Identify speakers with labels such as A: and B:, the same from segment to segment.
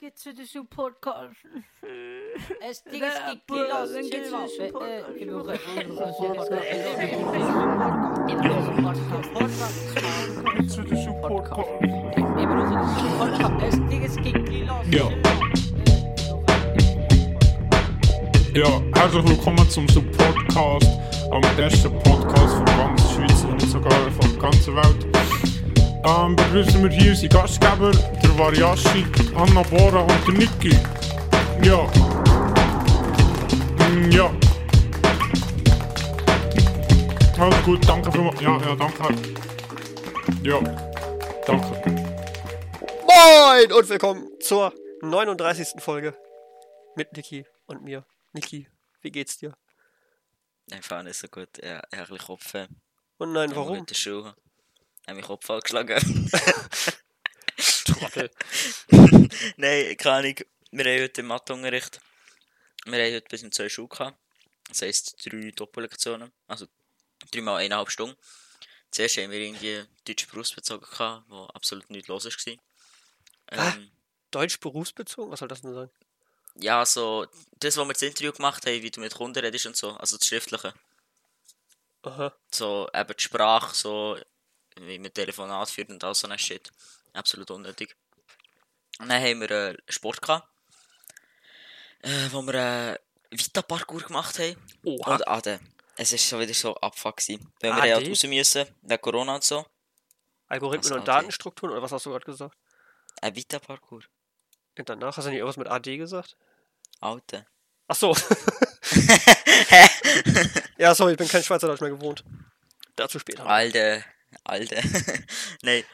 A: Geht's wieder zum Podcast?
B: Es Ding ist Kilos.
A: dann geht's.
B: Äh,
A: Podcast.
B: Podcast.
A: brauche-
C: zu
B: den Podcast.
C: Ja. Ja, herzlich willkommen zum Support-Cast, am besten Podcast von ganz Schweiz und sogar von der ganzen Welt. Ähm, begrüßen wir hier unsere Gastgeber, der Variashi, Anna Bora und Niki. Ja. Mm, ja. Alles gut, danke vielmals. Ja, ja, danke. Ja, danke.
D: Moin und willkommen zur 39. Folge mit Niki und mir. Niki, wie geht's dir?
E: Einfach nicht so gut. Ja, ich habe ein bisschen Kopfweh.
D: Und nein, warum?
E: Ich habe meinen Kopf angeschlagen.
D: Trottel.
E: Nein, keine Ahnung. Wir haben heute Matheunterricht. Wir haben heute bis um 2 Schuhe gehabt. Das heisst, drei Doppellektionen. Also, dreimal eineinhalb Stunden. Zuerst haben wir irgendwie Deutsch berufsbezogen gehabt, wo absolut nichts los war. Ähm,
D: Deutsch berufsbezogen? Was soll das denn sein?
E: ja, so, das, was wir das Interview gemacht haben, wie du mit Kunden redest und so, also das Schriftliche.
D: Aha.
E: so eben die Sprache, so wie man Telefonat führt und all so ein Shit. Absolut unnötig. Und dann haben wir äh, Sport gehabt, äh, wo wir äh, Vita-Parkour gemacht haben.
D: Oha.
E: Und AD. Es war schon wieder so abfuck gewesen. Weil wir
D: AD?
E: halt raus müssen, wegen Corona und so.
D: Algorithmen und? Datenstrukturen oder was hast du gerade gesagt?
E: Ein Vita-Parkour.
D: Und danach hast du nicht irgendwas mit AD gesagt?
E: Alter.
D: Ach so. ja, sorry, ich bin kein Schweizerdeutsch mehr gewohnt. Dazu später.
E: Alter. Alter. Nein.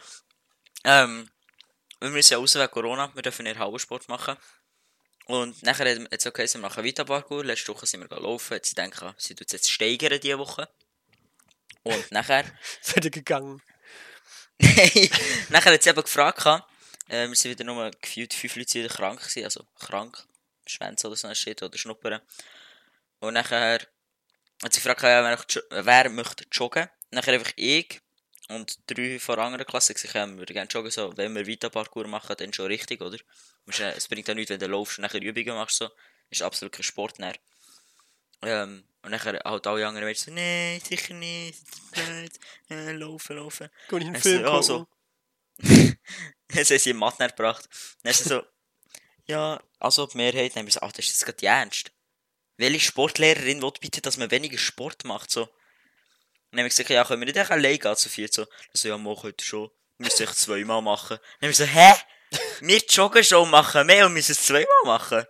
E: Ähm, wir müssen ja raus wegen Corona. Wir dürfen nicht Hallensport machen. Und nachher hat jetzt okay, wir machen Vita-Parkour. Letzte Woche sind wir gelaufen. Jetzt denken, sie tut jetzt steigern diese Woche. Und nachher,
D: ihr gegangen?
E: nachher hat sie eben gefragt, äh, wir sind wieder nur gefühlt fünf Leute wieder krank gewesen, also krank, Schwänze oder so ein Shit oder Schnuppern. Und nachher hat sie gefragt, wer möchte joggen. Nachher einfach ich und drei von der anderen Klasse gesagt, ja, wir würden gerne joggen, so, wenn wir Vita-Parkour machen, dann schon richtig, oder? Es bringt ja nichts, wenn du laufst und nachher Übungen machst, so. Ist absolut kein Sport, näher. Ähm, und nachher halt alle anderen Menschen so, nee, sicher nicht, blöd, äh, laufen, laufen.
D: Kann ich einen
E: Es-
D: Film
E: so. Jetzt haben sie im Mathe gebracht. Dann ist so, ja, also die Mehrheit, dann haben wir so, ach, das ist jetzt gerade die Ernst. Welche Sportlehrerin will bitte, dass man weniger Sport macht, so? Dann haben wir gesagt, ja, können wir nicht einfach allein gehen zu viert, so. Dann so, ja, mach heute schon. Müssen es zweimal machen. Dann haben wir so, hä? Wir joggen schon, machen mehr und müssen es zweimal machen.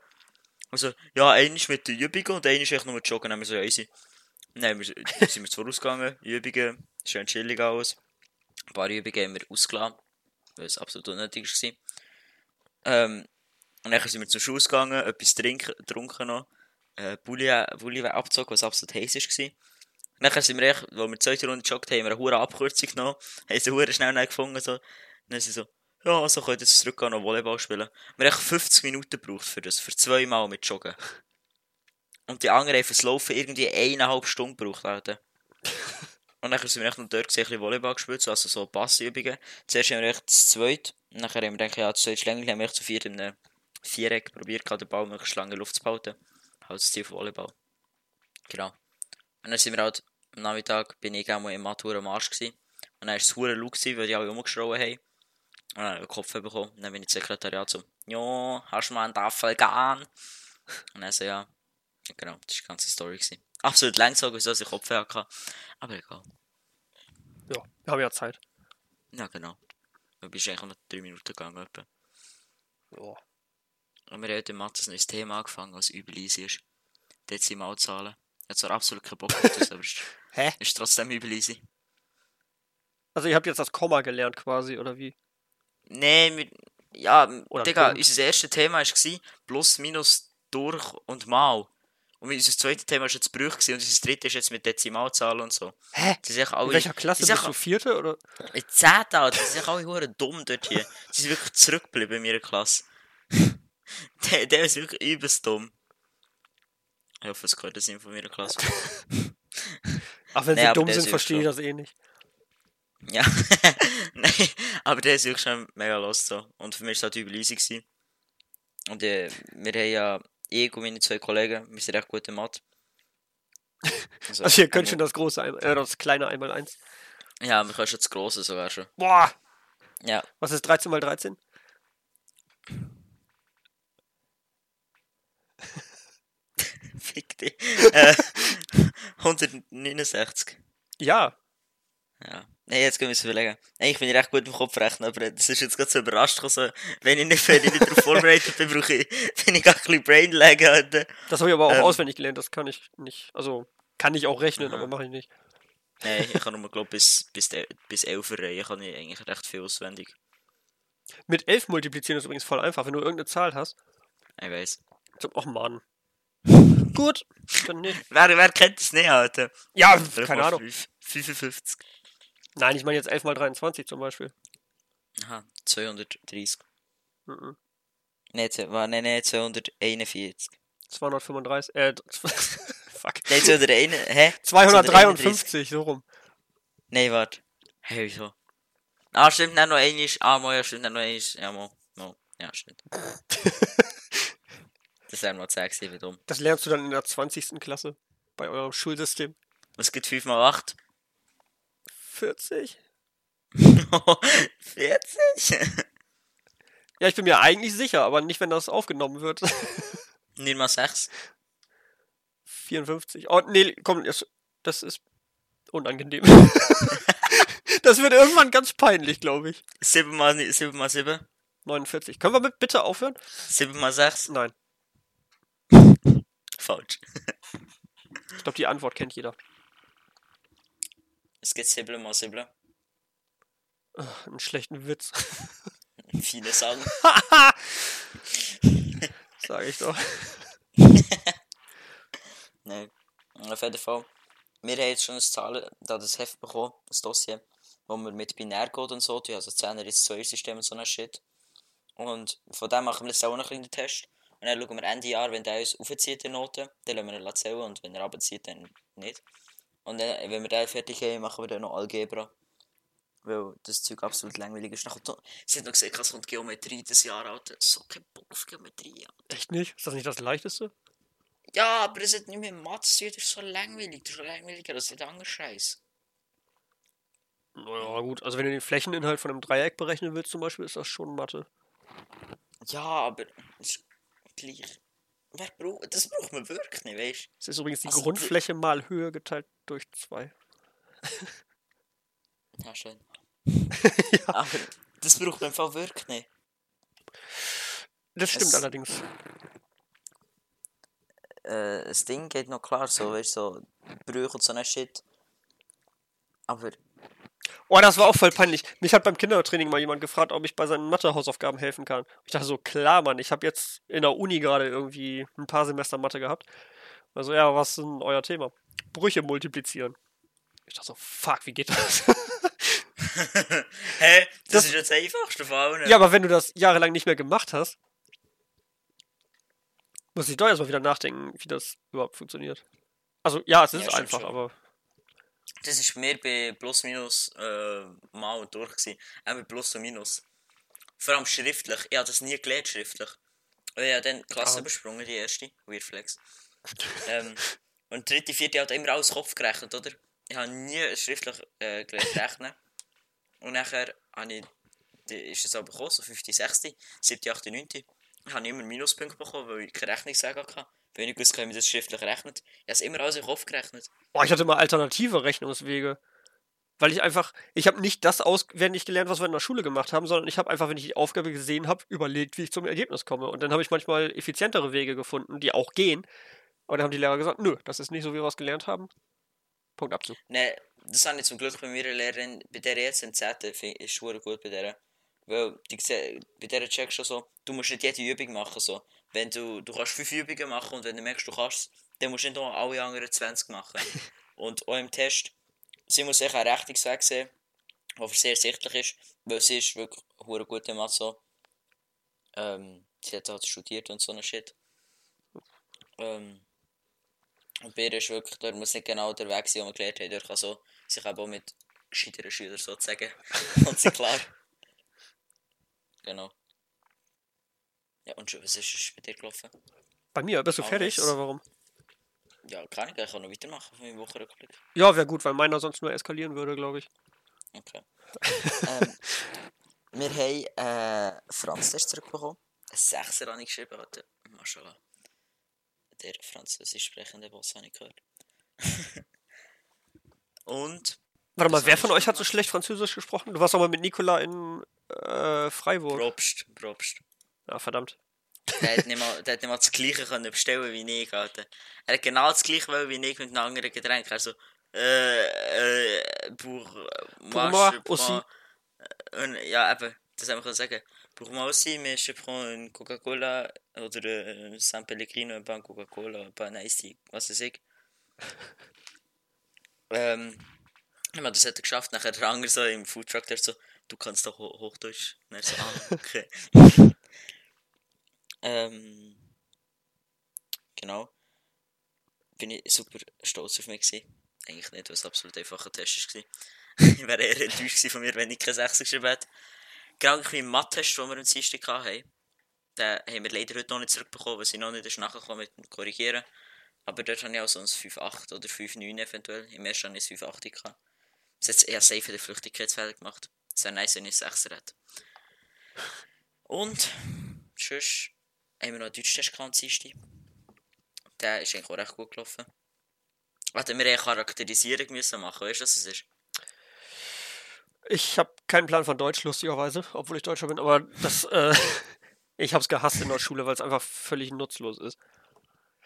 E: Also, ja, einer ist mit der Übung und einer ist echt nur mit Joggen. Dann haben wir so, ja, easy. Dann wir, sind wir vorausgegangen, Übungen, schön chillig alles. Ein paar Übungen haben wir ausgelassen, weil es absolut unnötig war. Ähm, und dann sind wir zum Schuss gegangen, etwas trinken, getrunken noch. Äh, Bulli, Bulli abgezogen, was absolut heiß war. Dann sind wir echt, als wir die zweite Runde gejoggt haben, haben wir eine hohe Abkürzung genommen, haben sie hure schnell gefunden, so. Dann sind sie so, ja, also könnt ihr zurückgehen und Volleyball spielen. Wir haben echt 50 Minuten gebraucht für das, für zweimal mit Joggen. Und die anderen haben fürs Laufen irgendwie eineinhalb Stunden gebraucht, Alter. Und dann sind wir echt noch dort gesehen, ein bisschen Volleyball gespielt, so, also so Passübungen. Zuerst haben wir echt das zweite, dann haben wir gedacht, ja, das zweite ist länger, haben wir echt zu viert in einem Viereck probiert, den Ball möglichst lange in Luft zu behalten. Halt das Ziel von Volleyball. Genau. Und dann sind wir halt, am Nachmittag bin ich auch mal im Matur am Arsch gewesen. Und dann war es hure laut, weil die alle rumgeschrien haben. Und dann habe ich einen Kopf bekommen. Und dann bin ich ins Sekretariat so, ja, hast du mal einen Tafel gehen? Und dann so, ja. Genau, das war die ganze Story. Gewesen. Absolut langgezogen, wieso ich Kopf hatte. Aber egal.
D: Ja, wir haben ja Zeit.
E: Ja, genau. Du bist eigentlich noch drei Minuten gegangen. Etwa.
D: Ja.
E: Und wir haben heute Mathe ein neues Thema angefangen, was übel easy ist. Dezimalzahlen. Habe zwar absolut keinen Bock auf das, aber ist,
D: Hä?
E: ist trotzdem übel easy.
D: Also ihr habt jetzt das Komma gelernt quasi, oder wie?
E: Nee, wir, ja,
D: Oder
E: Digga,
D: dumm.
E: unser erstes Thema war plus, minus, durch und mal. Und unser zweites Thema war jetzt Brüch gewesen, und unser drittes ist jetzt mit Dezimalzahlen und so.
D: Hä?
E: Die sind echt
D: In
E: alle,
D: welcher Klasse
E: die sind
D: bist du? Vierte oder?
E: In 10. Alter, die sind alle hure dumm dort hier. Die sind wirklich zurückgeblieben in ihrer Klasse. der, der ist wirklich übelst dumm. Ich hoffe, es gehört das nicht von meiner Klasse.
D: Ach, wenn sie
E: aber
D: dumm
E: der ist
D: sind, verstehe ich das eh nicht.
E: Ja. Nein, aber der ist wirklich schon mega los so. Und für mich war es halt übel easy. Gewesen. Und äh, wir haben ja, ich und meine zwei Kollegen, wir sind recht gut in Mathe. Also,
D: Also ihr könnt schon das große, einmal, äh, das kleine einmal eins.
E: Ja, wir können schon das Grosse sogar schon.
D: Boah!
E: Ja,
D: Was ist 13 mal 13?
E: fick dich. äh, 169.
D: Ja.
E: Ja. Nein, jetzt können wir es überlegen. Eigentlich bin ich recht gut im Kopf rechnen, aber das ist jetzt gerade so überrascht. Also, wenn ich nicht, wenn ich nicht darauf vorbereitet bin, brauche ich, bin ich gar ein bisschen Brainlag heute.
D: Das habe ich aber auch
E: Ähm.
D: auswendig gelernt, das kann ich nicht. Also, kann ich auch rechnen,
E: Aha.
D: aber mache ich nicht.
E: Nein, ich kann nur, glaube bis, bis, bis 11 Reihen kann ich eigentlich recht viel auswendig.
D: Mit 11 multiplizieren ist übrigens voll einfach, wenn du irgendeine Zahl hast.
E: Ich weiß.
D: So, ach Mann. Gut, dann nicht.
E: Wer, wer kennt das nicht, Alter?
D: Ja,
E: Fünf
D: keine Ahnung.
E: fünf- 55.
D: Nein, ich meine jetzt 11 mal 23 zum Beispiel.
E: Aha, 230.
D: Mhm.
E: Nein, nein, nein, 241.
D: 235, äh, fuck.
E: Nein, 201, hä?
D: 253, so rum.
E: Nein, warte. Hä, wieso? Ah, stimmt, dann noch einiges. Ah, mal, ja, stimmt, dann noch einiges. Ja, mal, mal. Ja, stimmt. das wäre mal 10 gewesen, wie dumm.
D: Das lernst du dann in der 20. Klasse bei eurem Schulsystem.
E: Was gibt 5 mal 8?
D: 40?
E: 40?
D: Ja, ich bin mir eigentlich sicher, aber nicht, wenn das aufgenommen wird.
E: Nicht mal 6.
D: 54. Oh, nee, komm, das, das ist unangenehm. das wird irgendwann ganz peinlich, glaube ich.
E: 7 mal, 7 mal 7?
D: 49. Können wir mit bitte aufhören?
E: 7 mal 6?
D: Nein.
E: Falsch.
D: Ich glaube, die Antwort kennt jeder.
E: Es gibt 7 mal 7.
D: Ach, einen schlechten Witz.
E: Viele sagen.
D: Sage ich doch.
E: Nein. Auf jeden Fall. Wir haben jetzt schon ein Zahlen, da das Heft bekommen, das Dossier, wo wir mit Binärcode und so tun, also 10er ist 2 System und so ein Shit. Und von dem machen wir jetzt auch noch einen kleinen Test. Und dann schauen wir Ende Jahr, wenn der uns aufzieht, die Noten, dann lassen wir ihn zählen und wenn er runterzieht, dann nicht. Und dann, wenn wir den fertig haben, machen wir dann noch Algebra. Weil das Zeug absolut langweilig ist. Noch, sie hat noch gesagt, es kommt Geometrie das Jahr, Alter. So kein Bock auf Geometrie, Alter.
D: Echt nicht? Ist das nicht das Leichteste?
E: Ja, aber es hat nicht mehr Mathe zu tun, das ist so langweilig. Das ist so langweiliger als der andere Scheiß.
D: Naja, gut. Also, wenn du den Flächeninhalt von einem Dreieck berechnen willst, zum Beispiel, ist das schon Mathe.
E: Ja, aber es gleich. Wer braucht, das braucht man wirklich nicht, weißt
D: Es ist übrigens die
E: Also,
D: Grundfläche mal Höhe geteilt durch 2.
E: du? Ja, schön. Aber das braucht man im Fall wirklich nicht.
D: Das stimmt
E: Es-
D: allerdings.
E: Äh, das Ding geht noch klar, so, weißt du, so Brüche und so ein Shit. Aber
D: Oh, das war auch voll peinlich. Mich hat beim Kindertraining mal jemand gefragt, ob ich bei seinen Mathe-Hausaufgaben helfen kann. Ich dachte so, klar, Mann, ich habe jetzt in der Uni gerade irgendwie ein paar Semester Mathe gehabt. Also, ja, was ist denn euer Thema? Brüche multiplizieren. Ich dachte so, fuck, wie geht das?
E: Hä? Das,
D: Das-
E: ist jetzt das einfachste von allen.
D: ja, aber wenn du das jahrelang nicht mehr gemacht hast, muss ich doch erstmal wieder nachdenken, wie das überhaupt funktioniert. Also, ja, es ist
E: Ja, stimmt
D: einfach,
E: schon.
D: aber
E: Das ist mir bei Plus Minus äh, mal und durch gewesen. Auch mit Plus und Minus. Vor allem schriftlich. Ich habe das nie gelernt, schriftlich. Und ich habe dann Klasse
D: Ah.
E: übersprungen, die erste. Weird Flex. ähm, und die dritte, vierte hat immer alles Kopf gerechnet, oder? Ich habe nie schriftlich äh, gelernt rechnen. Und nachher habe ich, die, ist es aber gekommen, so 5., 6., 7., 8., 9. Ich habe immer Minuspunkte bekommen, weil ich keine Rechnungssagen hatte. Weil ich nicht gewusst wie das schriftlich rechnet. Ich habe immer alles im Kopf gerechnet.
D: Boah, ich hatte mal alternative Rechnungswege. Weil ich einfach, ich habe nicht das auswendig gelernt, was wir in der Schule gemacht haben, sondern ich habe einfach, wenn ich die Aufgabe gesehen habe, überlegt, wie ich zum Ergebnis komme. Und dann habe ich manchmal effizientere Wege gefunden, die auch gehen. Aber dann haben die Lehrer gesagt, nö, das ist nicht so, wie wir was gelernt haben. Punkt Abzug.
E: Nein, das habe ich zum Glück bei meiner Lehrerin, bei der jetzt 10. find- ist schon gut bei der. Weil die, bei der checkst du so, du musst nicht jede Übung machen. So. Wenn du, du kannst 5 Übungen machen und wenn du merkst, du kannst dann musst du nicht noch alle anderen 20 machen. und auch im Test, sie muss echt einen Rechnungsweg sehen, der sehr sichtlich ist, weil sie ist wirklich hure gut im Mathe. Ähm, sie hat halt studiert und so ein Shit. Ähm, und bei ihr ist wirklich, da muss nicht genau der Weg sein, den wir gelernt haben. Dort kann so sich eben auch mit gescheiteren Schülern sozusagen. Und sie klar. Genau. Ja, und schon, was ist bei dir gelaufen?
D: Bei mir, bist du
E: Alles.
D: fertig oder warum?
E: Ja, kann ich, kann noch weitermachen von meinem Wochenrückblick.
D: Ja, wäre gut, weil meiner sonst nur eskalieren würde, glaube ich.
E: Okay. ähm, wir haben äh, Franz-Test zurückbekommen. Ein Sechser habe ich geschrieben. Warte, Maschallah. Der französisch sprechende Boss habe ich gehört. Und
D: Warte mal, wer von euch hat so schlecht Französisch gesprochen? Du warst doch mal mit Nicola in äh, Freiburg.
E: Probst, Probst.
D: Ja, verdammt.
E: Der hat nicht mal, der hat nicht mal das gleiche können bestellen wie ich, Alter. Er hat genau das gleiche wollen wie ich mit einem anderen Getränk. Also, äh, äh, pour,
D: Pour moi aussi.
E: Und, ja, eben, das haben wir sagen. Pour moi aussi, mais je prends une Coca-Cola oder äh, San Pellegrino, ein paar Coca-Cola, ein paar Nice Tea, was weiß ich. ähm, ja, das hat er geschafft. Nachher der andere so im Foodtruck, der so, du kannst doch Ho Hochdeutsch. Und er so, ah, okay. ähm, genau. Bin ich super stolz auf mich gewesen. Eigentlich nicht, weil es absolut einfacher Test war. ich wäre eher enttäuscht von mir, wenn ich keine 6 geschrieben hätte. Genau wie im Mathe-Test, den wir am Dienstag hatten, den haben wir leider heute noch nicht zurückbekommen, weil sie noch nicht nachgekommen mit dem Korrigieren. Aber dort habe ich auch so ein 5,8 oder 5,9 eventuell. Im ersten habe ich ein 5,8 gehabt. Das hat eher safe den Flüchtigkeitsfehler gemacht. Es wäre nice, wenn ich 6 hätte. Und, sonst haben wir noch einen Deutschtest gehabt am Dienstag. Der ist eigentlich auch recht gut gelaufen. Warte, wir eine Charakterisierung müssen machen, weißt du, was es ist?
D: Ich habe keinen Plan von Deutsch, lustigerweise, obwohl ich Deutscher bin, aber das, äh, ich habe es gehasst in der Schule, weil es einfach völlig nutzlos ist.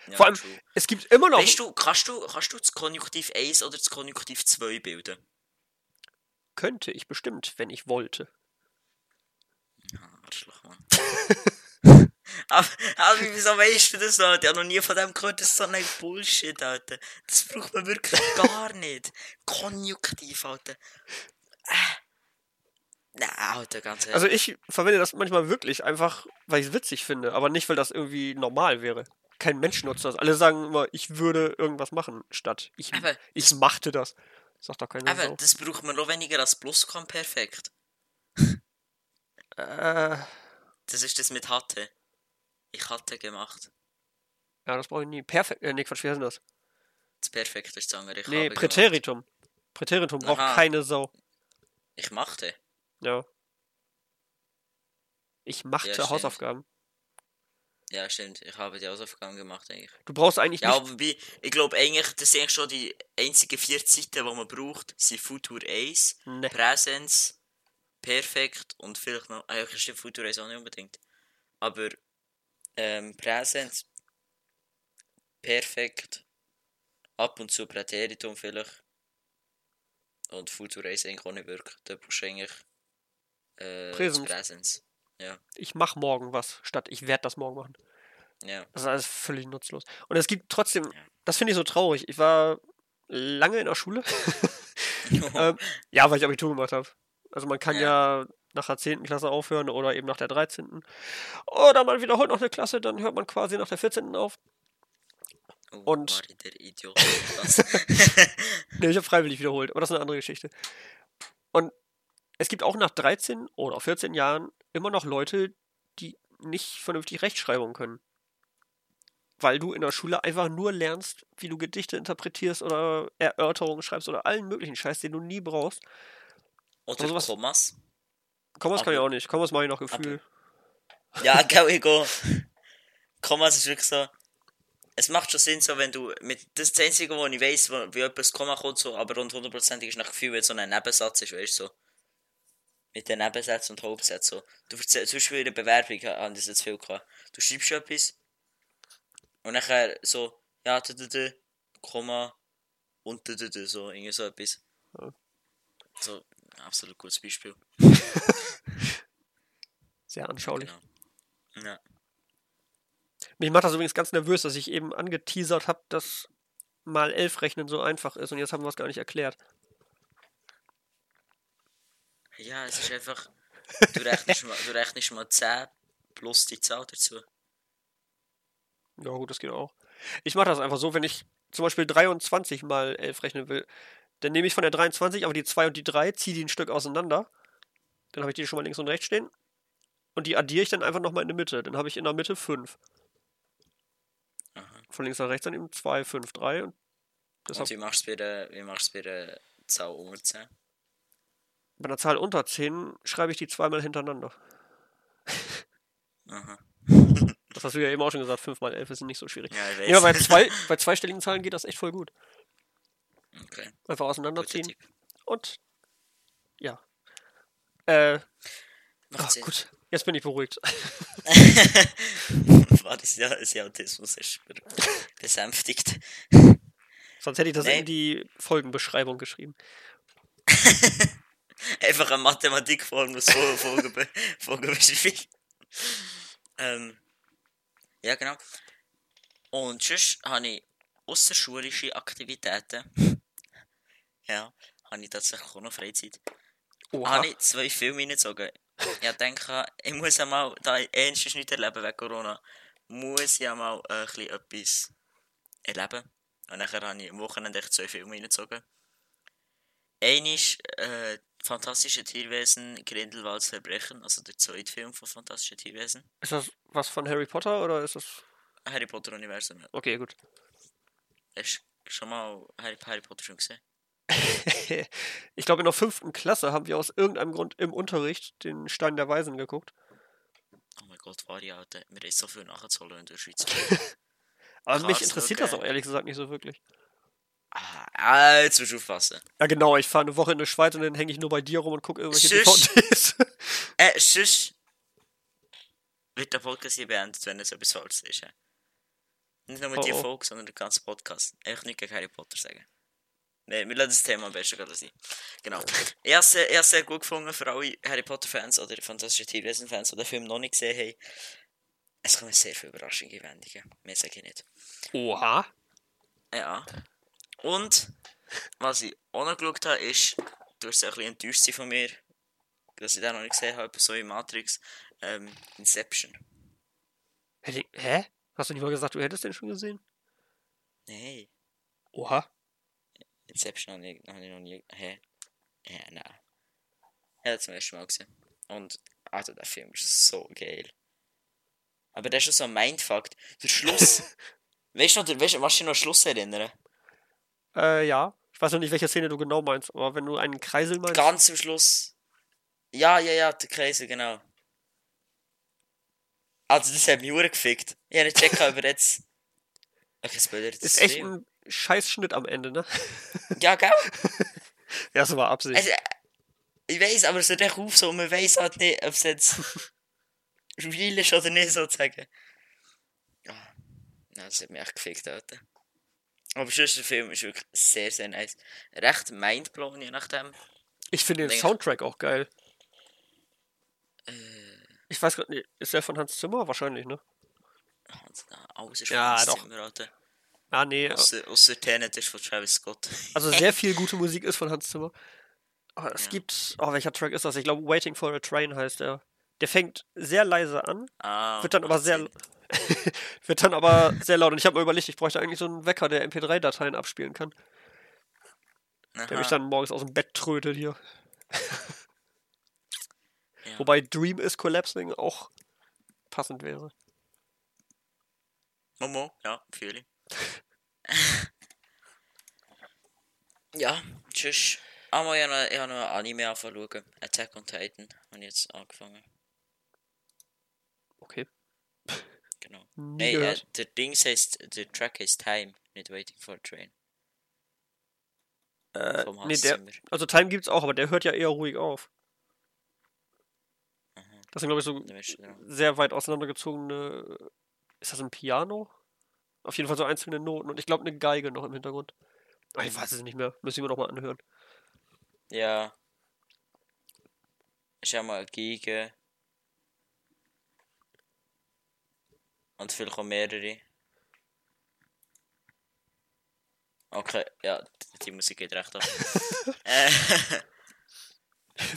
E: Ja,
D: Vor allem,
E: true.
D: es gibt immer noch.
E: Weißt du, kannst du, kannst du das Konjunktiv 1 oder das Konjunktiv 2 bilden?
D: Könnte ich bestimmt, wenn ich wollte.
E: Ah, Arschloch, Mann. aber, aber wieso weißt du das noch? Ich habe noch nie von dem gehört, das ist so ein Bullshit, Alter. Das braucht man wirklich gar nicht. Konjunktiv, Alter. Äh. Nein, Alter, ganz ehrlich.
D: Also ich verwende das manchmal wirklich einfach, weil ich es witzig finde, aber nicht, weil das irgendwie normal wäre. Kein Mensch nutzt das. Alle sagen immer, ich würde irgendwas machen, statt ich,
E: Aber
D: ich machte das. Sagt doch keiner
E: aber
D: so.
E: das braucht man noch weniger als Plusquamperfekt.
D: Äh,
E: Das ist das mit hatte. Ich hatte gemacht.
D: ja, das brauche ich nie. Perfekt. Äh, nee, Quatsch, wie heißt denn das?
E: Das Perfekt ist andere. Ich
D: Nee,
E: habe gemacht.
D: Präteritum. Präteritum braucht
E: Aha.
D: keine Sau.
E: Ich machte.
D: Ja. Ich machte
E: Ja.
D: Hausaufgaben.
E: Ja, stimmt. Ich habe die Hausaufgaben gemacht eigentlich.
D: Du brauchst eigentlich
E: Ja,
D: nicht.
E: wobei, ich glaube eigentlich, das sind eigentlich schon die einzigen vier Zeiten, die man braucht, sind Futur 1,
D: Ne.
E: Präsenz, Perfekt und vielleicht noch, eigentlich stimmt Futur 1 auch nicht unbedingt. Aber, ähm, Präsenz, Perfekt, ab und zu Präteritum vielleicht und Futur 1 eigentlich auch nicht wirklich. Da brauchst du eigentlich, äh,
D: Präsens.
E: Präsenz. Ja,
D: Ich mach morgen was, statt ich werde das morgen machen.
E: ja.
D: Das ist alles völlig nutzlos. Und es gibt trotzdem, das finde ich so traurig. Ich war lange in der Schule. ähm, ja, weil ich Abitur gemacht habe. Also man kann ja. Nach der 10. Klasse aufhören oder eben nach der 13. Oder man wiederholt noch eine Klasse, dann hört man quasi nach der 14. auf.
E: Oh,
D: Und-
E: ich der Idiot. Was?
D: Ne, ich habe freiwillig wiederholt, aber das ist eine andere Geschichte. Und es gibt auch nach 13 oder 14 Jahren immer noch Leute, die nicht vernünftig Rechtschreibung können. Weil du in der Schule einfach nur lernst, wie du Gedichte interpretierst oder Erörterungen schreibst oder allen möglichen Scheiß, den du nie brauchst.
E: Oder
D: Also was-
E: Kommas.
D: Kommas kann ich auch nicht. Kommas mache ich noch Gefühl.
E: Ja, gell, ich gehe. Kommas ist wirklich so. Es macht schon Sinn, so wenn du mit. Das ist das Einzige, wo ich weiss, wo, wie etwas Komma kommt, so, aber rund hundertprozentig ist nach Gefühl, wenn so ein Nebensatz ist, weißt du, so. Mit den Nebensätzen und Hauptsätzen. So. Du erzählst, zum Beispiel in der Bewerbung haben das jetzt viel gehabt. Du schreibst etwas und nachher so, ja, d, d, d, Komma und d, d, d, so, irgendwie so etwas. So, absolut gutes Beispiel.
D: Sehr anschaulich.
E: Genau. Ja.
D: Mich macht das übrigens ganz nervös, dass ich eben angeteasert habe, dass mal 11 rechnen so einfach ist und jetzt haben wir es gar nicht erklärt.
E: Ja, es ist einfach. Du rechnest mal, du rechnest mal 10 plus die Zahl dazu.
D: Ja, gut, das geht auch. Ich mache das einfach so, wenn ich zum Beispiel 23 mal 11 rechnen will, dann nehme ich von der 23 aber die 2 und die 3, ziehe die ein Stück auseinander. Dann habe ich die schon mal links und rechts stehen. Und die addiere ich dann einfach nochmal in der Mitte. Dann habe ich in der Mitte 5.
E: Aha.
D: Von links nach rechts dann eben 2, 5, 3 und
E: Und
D: deshalb
E: wie machst du es bei der, wie machst du es bei der Zahl unter 10?
D: bei einer Zahl unter 10 schreibe ich die zweimal hintereinander.
E: Aha.
D: Das hast du ja eben auch schon gesagt, 5 mal 11 ist nicht so schwierig.
E: Ja, ich.
D: Ja, bei, zwei, bei zweistelligen Zahlen geht das echt voll gut.
E: Okay,
D: Einfach auseinanderziehen und ja. Äh, ach, gut. Jetzt bin ich beruhigt.
E: War das ja, das Autismus ist be- besänftigt.
D: Sonst hätte ich das
E: Nee.
D: in die Folgenbeschreibung geschrieben.
E: Einfach eine Mathematikformel so vorgebe vorgebeschrieben. ähm, ja, genau. Und sonst habe ich außerschulische Aktivitäten. ja, habe ich tatsächlich auch noch Freizeit.
D: Oha.
E: Habe ich zwei Filme reingezogen. Ich denke, ich muss einmal, da ich ernstens nicht erleben wegen Corona, muss ich einmal äh, ein bisschen etwas erleben. Und nachher habe ich am Wochenende echt zwei Filme reingezogen. Einer ist äh, Fantastische Tierwesen, Grindelwalds Verbrechen, also der zweite Film von Fantastische Tierwesen.
D: Ist das was von Harry Potter oder ist das.
E: Harry Potter Universum. ja.
D: Okay, gut.
E: Hast du schon mal Harry, Harry Potter schon gesehen?
D: ich glaube, in der fünften Klasse haben wir aus irgendeinem Grund im Unterricht den Stein der Weisen geguckt.
E: Oh mein Gott, war die. Wir haben so viel nachzuholen in der Schweiz.
D: Aber mich interessiert
E: okay.
D: das auch ehrlich gesagt nicht so wirklich.
E: ah, jetzt musst du aufpassen.
D: Ja, genau, ich fahre eine Woche in die Schweiz und dann hänge ich nur bei dir rum und gucke irgendwelche
E: Schuss.
D: DVDs.
E: Äh, sonst wird der Podcast hier beendet, wenn es etwas falsch ist. ja. Nicht nur mit
D: Oh,
E: die
D: oh.
E: Folge, sondern der ganze Podcast. Einfach nicht gegen Harry Potter sagen. Nein, wir lassen das Thema am besten gerade sein. Genau. Ich habe es sehr, ich habe es sehr gut gefunden für alle Harry Potter-Fans oder Fantastische Tierwesen-Fans, die den Film noch nicht gesehen haben. Es kommen sehr viele überraschende Wendungen. Mehr sage ich nicht.
D: Oha.
E: Ja. Und, was ich auch noch geschaut habe, ist, du hast ein bisschen enttäuscht von mir, dass ich den noch nicht gesehen habe, so wie Matrix, ähm, Inception.
D: Hä? Hast du nicht mal gesagt, du hättest den schon gesehen?
E: Nein,
D: Oha.
E: Inception habe ich, habe ich noch nie. Hä? Hä, nein. Ja, zum ersten Mal gesehen. Und, also, der Film ist so geil. Aber der ist schon so ein Mindfuck. Der Schluss. weißt du noch, weißt du, noch Schluss erinnern?
D: Äh, ja. Ich weiß noch nicht, welche Szene du genau meinst, aber wenn du einen Kreisel meinst.
E: Ganz am Schluss. Ja, ja, ja, der Kreisel, genau. Also, das hat mich gefickt. Ich habe nicht checkt, aber jetzt. Okay, Spoiler, das
D: ist echt ein Scheißschnitt am Ende, ne?
E: Ja, gell?
D: Ja, das war Absicht.
E: Also, ich weiß, aber es hört echt auf so, man weiß halt nicht, ob es jetzt real ist oder nicht, sozusagen. Ja, ja, das hat mich echt gefickt, Alter. Aber sonst, der Film ist wirklich sehr, sehr nice. Recht mindblown, je nachdem.
D: Ich finde den. Soundtrack auch geil.
E: Äh,
D: Ich weiß gerade nicht, ist der von Hans Zimmer? Wahrscheinlich, ne?
E: Hans- na, alles ist
D: Ja,
E: Hans
D: doch.
E: Zimmer, Alter.
D: Ah, nee.
E: Ausser, ausser Tenet ist von Travis Scott.
D: Also sehr viel gute Musik ist von Hans Zimmer. Aber es
E: Ja.
D: gibt. Oh, welcher Track ist das? Ich glaube, Waiting for a Train heißt der. Der fängt sehr leise an,
E: Ah,
D: wird dann aber sehr. Wird dann aber sehr laut. Und ich habe mir überlegt, ich bräuchte eigentlich so einen Wecker, der MP3-Dateien abspielen kann. Der mich
E: Aha,
D: dann morgens aus dem Bett trötet hier.
E: ja.
D: Wobei Dream is Collapsing auch passend wäre.
E: Momo, ja, fühle ich. Ja, tschüss. Aber ich habe noch, habe noch Anime anfangen. Attack on Titan habe ich jetzt angefangen.
D: Okay.
E: Genau.
D: Nie
E: Hey, äh, der Dings heißt, der Track heißt Time, nicht Waiting for a Train.
D: Äh, nee, der, also Time gibt's auch, aber der hört ja eher ruhig auf.
E: Aha.
D: Das sind, glaube ich, so sehr weit auseinandergezogene. Ist das ein Piano? Auf jeden Fall so einzelne Noten und ich glaube eine Geige noch im Hintergrund. Ah, ich weiß es nicht mehr. Müssen wir noch mal anhören.
E: Ja. Ist ja mal Geige. Und vielleicht auch mehrere. Okay, ja, die- Musik geht recht ab. äh,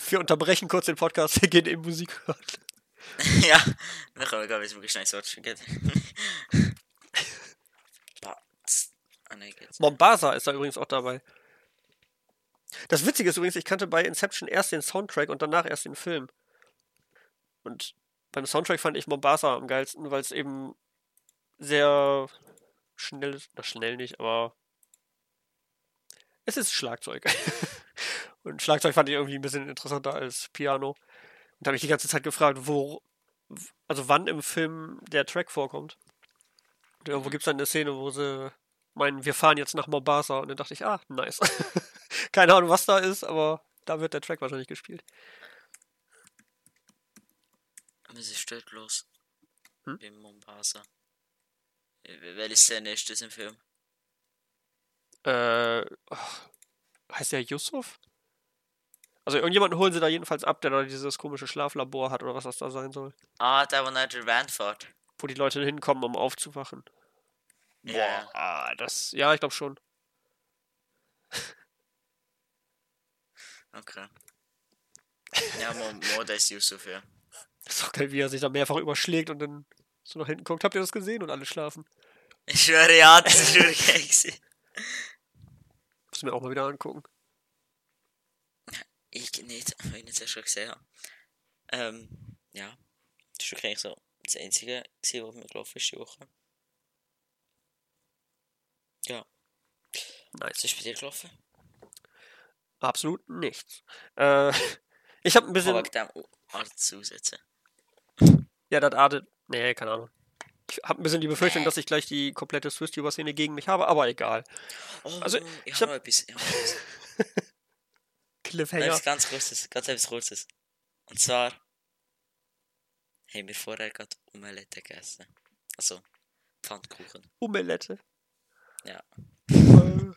D: Wir unterbrechen kurz den Podcast, wir gehen in Musik hören.
E: ja, dann können wir gar nicht wirklich schnell so geht. Ah, nein, geht's.
D: Mombasa ist da übrigens auch dabei. Das Witzige ist übrigens, ich kannte bei Inception erst den Soundtrack und danach erst den Film. Und beim Soundtrack fand ich Mombasa am geilsten, weil es eben sehr schnell ist. Na, schnell nicht, aber es ist Schlagzeug. Und Schlagzeug fand ich irgendwie ein bisschen interessanter als Piano. Und da habe ich die ganze Zeit gefragt, wo, also wann im Film der Track vorkommt. Und irgendwo gibt es dann eine Szene, wo sie meinen, wir fahren jetzt nach Mombasa. Und dann dachte ich, ah, nice. Keine Ahnung, was da ist, aber da wird der Track wahrscheinlich gespielt.
E: Was ist dort los?
D: Hm?
E: In Mombasa. Szene ist das im Film?
D: Äh, ach, heißt der Yusuf? Also irgendjemanden holen sie da jedenfalls ab, der da dieses komische Schlaflabor hat oder was das da sein soll.
E: Ah, der, nach der Van fährt.
D: Wo die Leute hinkommen, um aufzuwachen.
E: Ja.
D: Ah, das, ja, ich glaube schon.
E: Okay. Ja, Mo, Mo der ist Yusuf, ja.
D: Das ist auch geil, wie er sich da mehrfach überschlägt und dann so nach hinten guckt. Habt ihr das gesehen? Und alle schlafen.
E: Ich schwöre, ja, das ist wirklich geil gewesen.
D: Muss mir auch mal wieder angucken.
E: Ich nicht, weil ich nicht so schon gesehen habe. Ähm, ja. Das ist wirklich so das Einzige, was mir gelaufen ist die Woche. Ja.
D: Nice.
E: ist bei dir gelaufen?
D: Absolut nichts. Äh, ich habe ein bisschen.
E: Aber dem Art zusetzen.
D: Ja, das artet. Nee, keine Ahnung. Ich habe ein bisschen die Befürchtung, dass ich gleich die komplette Swiss-Tuber-Szene gegen mich habe, aber egal.
E: Oh,
D: Also,
E: ich
D: ich
E: habe noch etwas.
D: Cliffhanger.
E: Etwas ganz kurzes, ganz etwas kurzes. Und zwar haben wir vorher gerade Omelette gegessen. Also Pfannkuchen.
D: Omelette.
E: Ja.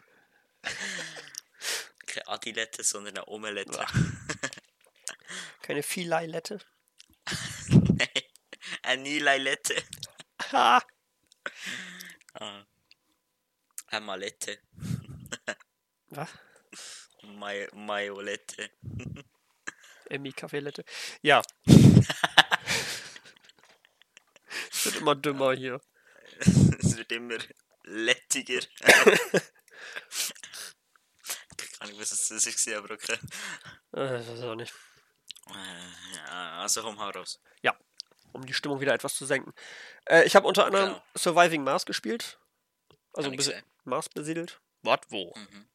E: Keine Adilette, sondern eine Omelette.
D: keine Fileilette.
E: eine Nileilette.
D: Ha!
E: Ah. Eine Malette.
D: Was?
E: Mai Majolette.
D: Emmy Kaffeelette. Ja. Es wird immer dümmer hier.
E: es wird immer lettiger. Keine Ahnung, was das ist, aber okay.
D: Äh, das weiß ich auch nicht.
E: Äh, Ja, also komm, hau raus.
D: Um die Stimmung wieder etwas zu senken. Äh, ich habe unter anderem
E: Genau.
D: Surviving Mars gespielt. Also ein
E: ich
D: bisschen
E: gesehen.
D: Mars besiedelt. Was? Wo?
E: Mhm.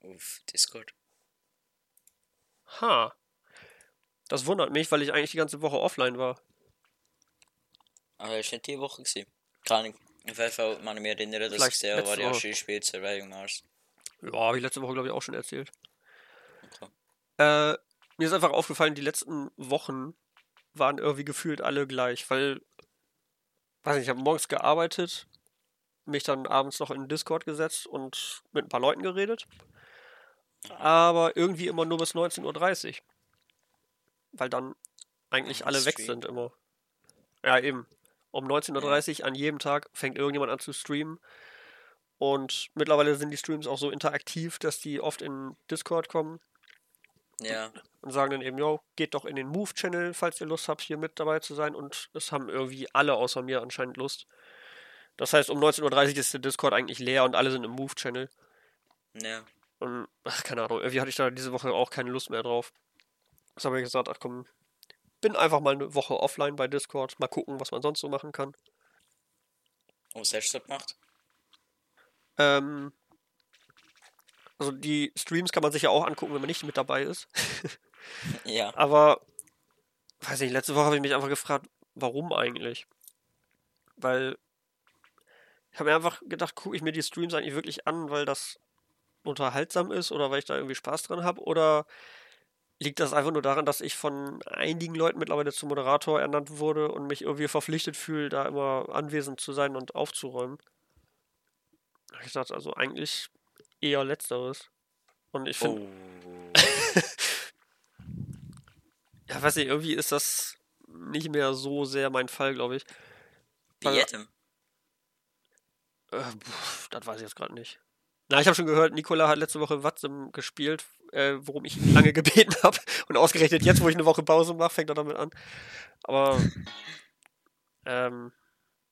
E: Auf Discord.
D: Ha. Das wundert mich, weil ich eigentlich die ganze Woche offline war.
E: Aber war nicht die Woche. Gewesen. Keine Ahnung. Auf jeden Fall kann ich mich erinnern, dass
D: Vielleicht
E: ich sehr Variation spielt, Surviving Mars.
D: Ja, habe ich letzte Woche, glaube ich, auch schon erzählt.
E: Okay.
D: Äh, mir ist einfach aufgefallen, die letzten Wochen waren irgendwie gefühlt alle gleich, weil, weiß nicht, ich habe morgens gearbeitet, mich dann abends noch in den Discord gesetzt und mit ein paar Leuten geredet. Aber irgendwie immer nur bis 19.30 Uhr. Weil dann eigentlich alle weg sind immer. Ja, eben. Um 19.30 Uhr an jedem Tag fängt irgendjemand an zu streamen. Und mittlerweile sind die Streams auch so interaktiv, dass die oft in Discord kommen
E: Ja,
D: und sagen dann eben, yo, geht doch in den Move-Channel, falls ihr Lust habt, hier mit dabei zu sein. Und es haben irgendwie alle außer mir anscheinend Lust. Das heißt, um 19.30 Uhr ist der Discord eigentlich leer und alle sind im Move-Channel.
E: ja.
D: Und, ach, keine Ahnung, irgendwie hatte ich da diese Woche auch keine Lust mehr drauf. Das habe ich gesagt, ach komm, bin einfach mal eine Woche offline bei Discord, mal gucken, was man sonst so machen kann.
E: Und was hast du so gemacht?
D: Ähm, also die Streams kann man sich ja auch angucken, wenn man nicht mit dabei ist.
E: Ja.
D: Aber, weiß nicht, letzte Woche habe ich mich einfach gefragt, warum eigentlich? Weil ich habe mir einfach gedacht, gucke ich mir die Streams eigentlich wirklich an, weil das unterhaltsam ist oder weil ich da irgendwie Spaß dran habe? Oder liegt das einfach nur daran, dass ich von einigen Leuten mittlerweile zum Moderator ernannt wurde und mich irgendwie verpflichtet fühle, da immer anwesend zu sein und aufzuräumen? Ich dachte also eigentlich eher letzteres. Und ich finde,
E: Oh.
D: ja, weiß nicht, irgendwie ist das nicht mehr so sehr mein Fall, glaube ich. Weil-
E: jedem.
D: Äh, das weiß ich jetzt gerade nicht. Na, ich habe schon gehört, Nikola hat letzte Woche Watzim gespielt, äh, worum ich ihn lange gebeten habe. Und ausgerechnet jetzt, wo ich eine Woche Pause mache, fängt er damit an. Aber, ähm,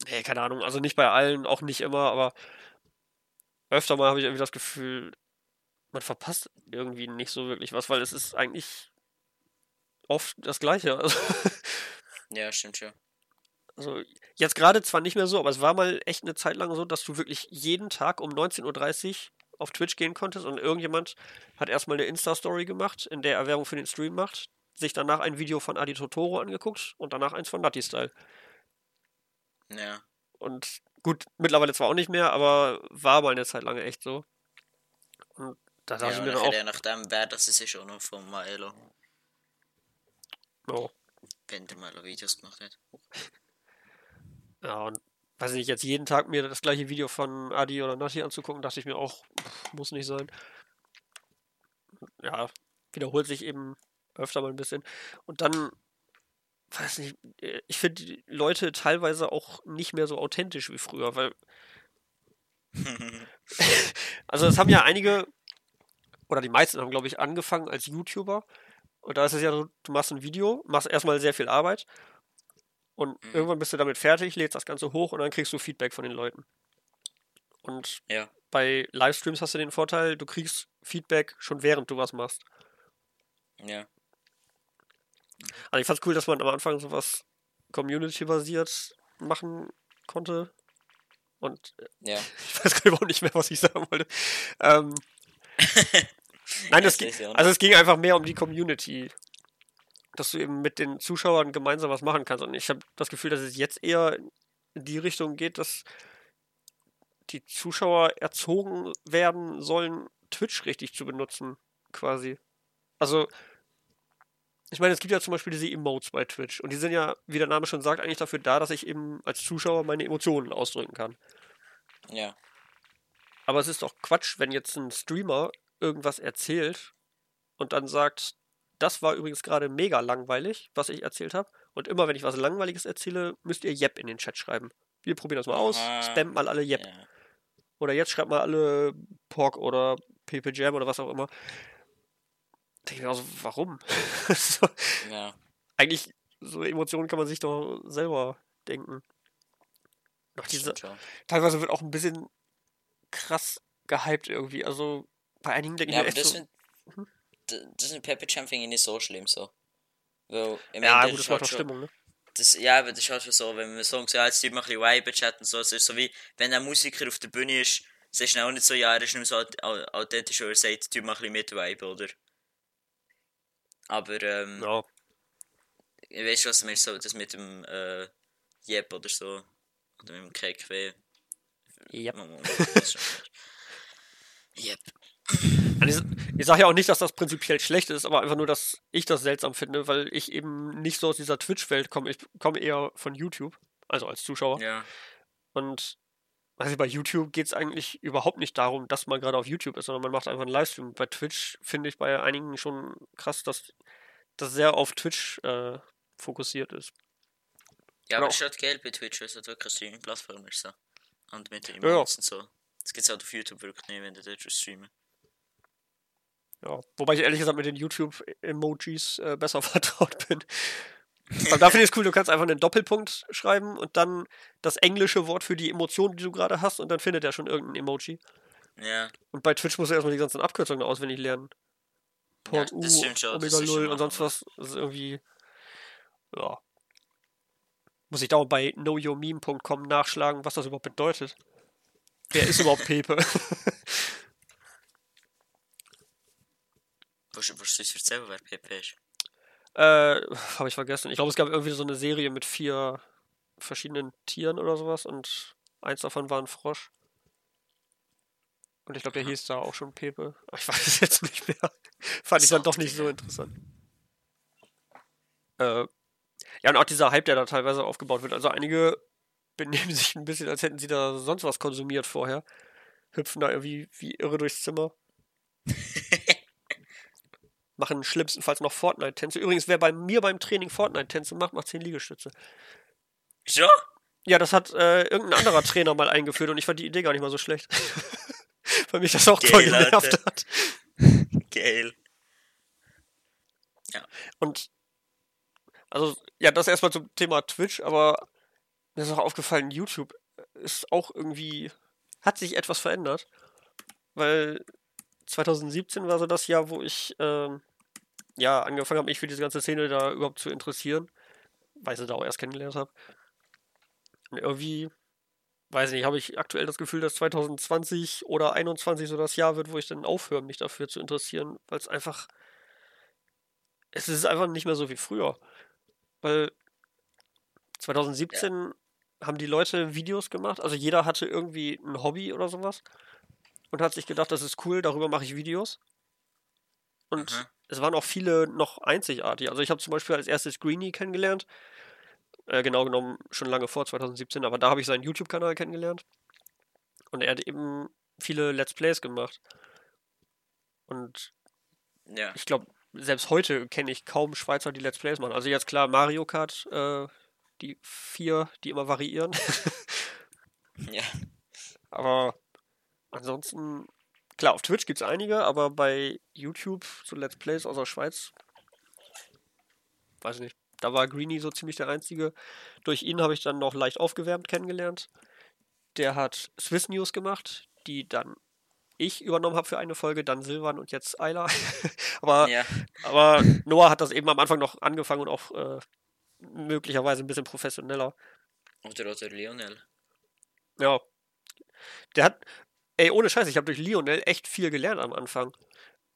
D: nee, keine Ahnung. Also nicht bei allen, auch nicht immer, aber öfter mal habe ich irgendwie das Gefühl, man verpasst irgendwie nicht so wirklich was, weil es ist eigentlich oft das Gleiche. Also,
E: Ja, stimmt schon.
D: Also jetzt gerade zwar nicht mehr so, aber es war mal echt eine Zeit lang so, dass du wirklich jeden Tag um 19.30 Uhr auf Twitch gehen konntest und irgendjemand hat erstmal eine Insta-Story gemacht, in der er Werbung für den Stream macht, sich danach ein Video von Adi Totoro angeguckt und danach eins von Nutty Style.
E: Ja.
D: Und gut, mittlerweile zwar auch nicht mehr, aber war mal eine Zeit lang echt so. Und da dachte
E: ja,
D: ich mir dann auch,
E: je nachdem, wer das ist, ist auch noch von Maelo.
D: oh,
E: Wenn der Maelo Videos gemacht hat.
D: ja, und weiß nicht, jetzt jeden Tag mir das gleiche Video von Adi oder Nutty anzugucken, dachte ich mir auch, pff, muss nicht sein. Ja, wiederholt sich eben öfter mal ein bisschen. Und dann, weiß nicht, äh, ich finde die Leute teilweise auch nicht mehr so authentisch wie früher, weil Also es haben ja einige, oder die meisten haben, glaube ich, angefangen als YouTuber. Und da ist es ja so, du machst ein Video, machst erstmal sehr viel Arbeit und
E: Mhm.
D: irgendwann bist du damit fertig, lädst das Ganze hoch und dann kriegst du Feedback von den Leuten. Und
E: ja.
D: bei Livestreams hast du den Vorteil, du kriegst Feedback schon während du was machst.
E: Ja.
D: Also ich fand's cool, dass man am Anfang sowas Community-basiert machen konnte. Und äh,
E: Ja.
D: ich weiß gerade überhaupt nicht mehr, was ich sagen wollte. Ähm, nein,
E: Das
D: ging, also es ging einfach mehr um die Community. Dass du eben mit den Zuschauern gemeinsam was machen kannst. Und ich habe das Gefühl, dass es jetzt eher in die Richtung geht, dass die Zuschauer erzogen werden sollen, Twitch richtig zu benutzen, quasi. Also, ich meine, es gibt ja zum Beispiel diese Emotes bei Twitch. Und die sind ja, wie der Name schon sagt, eigentlich dafür da, dass ich eben als Zuschauer meine Emotionen ausdrücken kann.
E: Ja.
D: Aber es ist doch Quatsch, wenn jetzt ein Streamer irgendwas erzählt und dann sagt, das war übrigens gerade mega langweilig, was ich erzählt habe. Und immer wenn ich was Langweiliges erzähle, müsst ihr Yep in den Chat schreiben. Wir probieren das mal aus. Spammt mal alle Yep.
E: Ja.
D: Oder jetzt schreibt mal alle Pork oder PP Jam oder was auch immer. Denke ich mir also, warum? so,
E: ja.
D: eigentlich, so Emotionen kann man sich doch selber denken. Noch diese,
E: Stimmt
D: teilweise wird auch ein bisschen krass gehypt irgendwie. Also bei einigen denke ich
E: Ja,
D: mir
E: aber
D: echt so,
E: das mit Pepper Jam finde ich nicht so schlimm so. Weil, ich
D: ja, gut, das macht
E: schon-
D: Stimmung, ne?
E: Das, ja, aber das ist halt schon so, wenn man Songs ja, jetzt tut man ein bisschen Vibe chatten und so, es ist so wie, wenn ein Musiker auf der Bühne ist, es ist auch nicht so, ja, er ist nicht so aut- au- authentisch, oder er sagt, tut mal ein bisschen mit Vibe, oder? Aber, ähm,
D: Ja.
E: ich weiß was du meinst, so, das mit dem, äh, Jeb oder so, oder mit dem KQ.
D: Yep.
E: Jep.
D: Ich, sage ja auch nicht, dass das prinzipiell schlecht ist, aber einfach nur, dass ich das seltsam finde, weil ich eben nicht so aus dieser Twitch-Welt komme. Ich komme eher von YouTube, also als Zuschauer.
E: Ja.
D: Und also bei YouTube geht es eigentlich überhaupt nicht darum, dass man gerade auf YouTube ist, sondern man macht einfach einen Livestream. Bei Twitch finde ich bei einigen schon krass, dass das sehr auf Twitch äh, fokussiert ist.
E: Ja, aber
D: auch-
E: es ist halt geil bei Twitch, weil es halt wirklich eine Streaming-Plattform ist. So. Und mit den
D: Ja, ja.
E: So. Das es halt auf YouTube wirklich nicht, wenn du dort streamen.
D: Ja, wobei ich ehrlich gesagt mit den YouTube-Emojis äh, besser vertraut bin. Aber da finde ich es cool, du kannst einfach einen Doppelpunkt schreiben und dann das englische Wort für die Emotion, die du gerade hast, und dann findet er schon irgendein Emoji.
E: Ja,
D: Und bei Twitch musst du erstmal die ganzen Abkürzungen auswendig lernen. Port
E: Ja,
D: U,
E: schon,
D: Omega 0 und sonst was. Das ist irgendwie. Ja. Muss ich dauernd bei knowyourmeme.com nachschlagen, was das überhaupt bedeutet. Wer ist überhaupt Pepe?
E: was, ich erzählen, wer PP ist?
D: Äh, habe ich vergessen. Ich glaube, es gab irgendwie so eine Serie mit vier verschiedenen Tieren oder sowas und eins davon war ein Frosch. Und ich glaube, der hieß da auch schon Pepe. Ich weiß es jetzt nicht mehr. Fand ich dann doch nicht so interessant. Äh, ja, und auch dieser Hype, der da teilweise aufgebaut wird. Also einige benehmen sich ein bisschen, als hätten sie da sonst was konsumiert vorher. Hüpfen da irgendwie wie irre durchs Zimmer. Machen schlimmstenfalls noch Fortnite-Tänze. Übrigens, wer bei mir beim Training Fortnite-Tänze macht, macht 10 Liegestütze.
E: So?
D: Ja, das hat äh, irgendein anderer Trainer mal eingeführt und ich fand die Idee gar nicht mal so schlecht. Weil mich das auch
E: Geil,
D: genervt
E: Alter.
D: hat.
E: Geil.
D: Und also, ja, das erstmal zum Thema Twitch, aber mir ist auch aufgefallen, YouTube ist auch irgendwie, hat sich etwas verändert. Weil 2017 war so das Jahr, wo ich ähm, ja angefangen habe, mich für diese ganze Szene da überhaupt zu interessieren. Weiße Sau erst kennengelernt habe. Und irgendwie, weiß nicht, habe ich aktuell das Gefühl, dass 2020 oder 2021 so das Jahr wird, wo ich dann aufhöre, mich dafür zu interessieren, weil es einfach, es ist einfach nicht mehr so wie früher. Weil 2017 haben die Leute Videos gemacht, also jeder hatte irgendwie ein Hobby oder sowas und hat sich gedacht, das ist cool, darüber mache ich Videos. Und
E: Mhm.
D: Es waren auch viele noch einzigartig. Also ich habe zum Beispiel als erstes Greenie kennengelernt. Äh, genau genommen schon lange vor 2017, aber da habe ich seinen YouTube-Kanal kennengelernt. Und er hat eben viele Let's Plays gemacht. Und
E: Ja.
D: ich glaube, selbst heute kenne ich kaum Schweizer, die Let's Plays machen. Also jetzt klar Mario Kart, äh, die vier, die immer variieren.
E: Ja.
D: aber ansonsten, klar, auf Twitch gibt es einige, aber bei YouTube, so Let's Plays aus der Schweiz, weiß ich nicht. Da war Greenie so ziemlich der Einzige. Durch ihn habe ich dann noch leicht aufgewärmt kennengelernt. Der hat Swiss News gemacht, die dann ich übernommen habe für eine Folge, dann Silvan und jetzt Ayla. aber,
E: Ja.
D: aber Noah hat das eben am Anfang noch angefangen und auch äh, möglicherweise ein bisschen professioneller.
E: Oder, oder Lionel.
D: Ja. Der hat, ey, ohne Scheiß, ich habe durch Lionel echt viel gelernt am Anfang.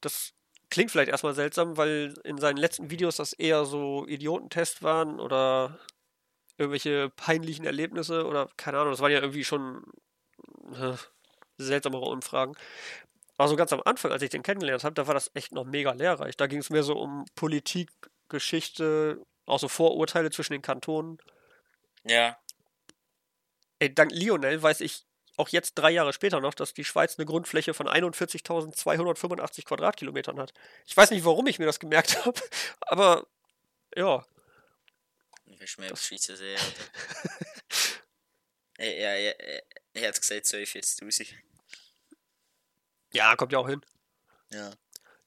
D: Das klingt vielleicht erstmal seltsam, weil in seinen letzten Videos das eher so Idiotentests waren oder irgendwelche peinlichen Erlebnisse oder keine Ahnung, das waren ja irgendwie schon äh, seltsamere Umfragen. Aber so ganz am Anfang, als ich den kennengelernt habe, da war das echt noch mega lehrreich. Da ging es mehr so um Politik, Geschichte, auch so Vorurteile zwischen den Kantonen.
E: Ja.
D: Ey, dank Lionel weiß ich auch jetzt drei Jahre später noch, dass die Schweiz eine Grundfläche von 41.285 Quadratkilometern hat. Ich weiß nicht, warum ich mir das gemerkt habe, aber ja.
E: Mehr über die Schweizer sehen, oder? ja, ja, ja. Ich hätte gesagt 42.000.
D: Ja, kommt ja auch hin.
E: Ja.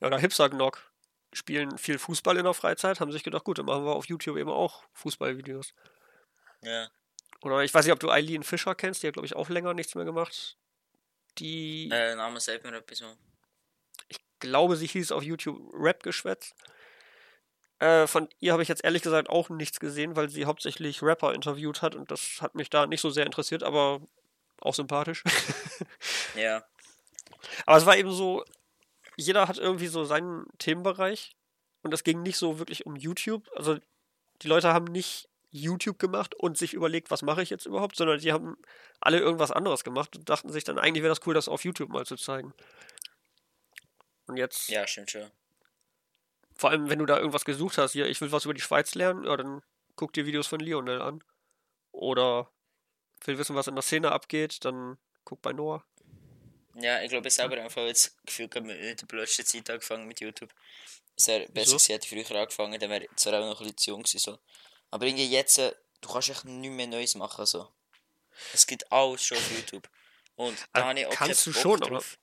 D: Ja, oder Hipster-Gnock spielen viel Fußball in der Freizeit, haben sich gedacht, gut, dann machen wir auf YouTube eben auch Fußballvideos.
E: Ja.
D: Oder ich weiß nicht, ob du Eileen Fischer kennst, die hat, glaube ich, auch länger nichts mehr gemacht. Die,
E: Äh, Name sagt mir etwas
D: ich glaube, sie hieß auf YouTube Rap-Geschwätz. Äh, von ihr habe ich jetzt ehrlich gesagt auch nichts gesehen, weil sie hauptsächlich Rapper interviewt hat und das hat mich da nicht so sehr interessiert, aber auch sympathisch.
E: Ja.
D: aber es war eben so, jeder hat irgendwie so seinen Themenbereich und es ging nicht so wirklich um YouTube. Also die Leute haben nicht YouTube gemacht und sich überlegt, was mache ich jetzt überhaupt, sondern die haben alle irgendwas anderes gemacht und dachten sich dann, eigentlich wäre das cool, das auf YouTube mal zu zeigen. Und jetzt
E: Ja, stimmt schon.
D: Vor allem, wenn du da irgendwas gesucht hast, hier, ich will was über die Schweiz lernen, ja, dann guck dir Videos von Lionel an. Oder will wissen, was in der Szene abgeht, dann guck bei Noah.
E: Ja, ich glaube, ich selber einfach jetzt das Gefühl gehabt, in der blödsten Zeit angefangen mit YouTube. Es wäre besser gewesen, hätte ich früher angefangen, dann wäre ich zwar auch noch ein bisschen zu jung gewesen, so. Aber irgendwie jetzt, äh, du kannst echt nichts mehr Neues machen, so. Es gibt alles schon auf YouTube. Und da
D: Ah,
E: habe ich auch
D: kannst du
E: Bock
D: schon,
E: drauf.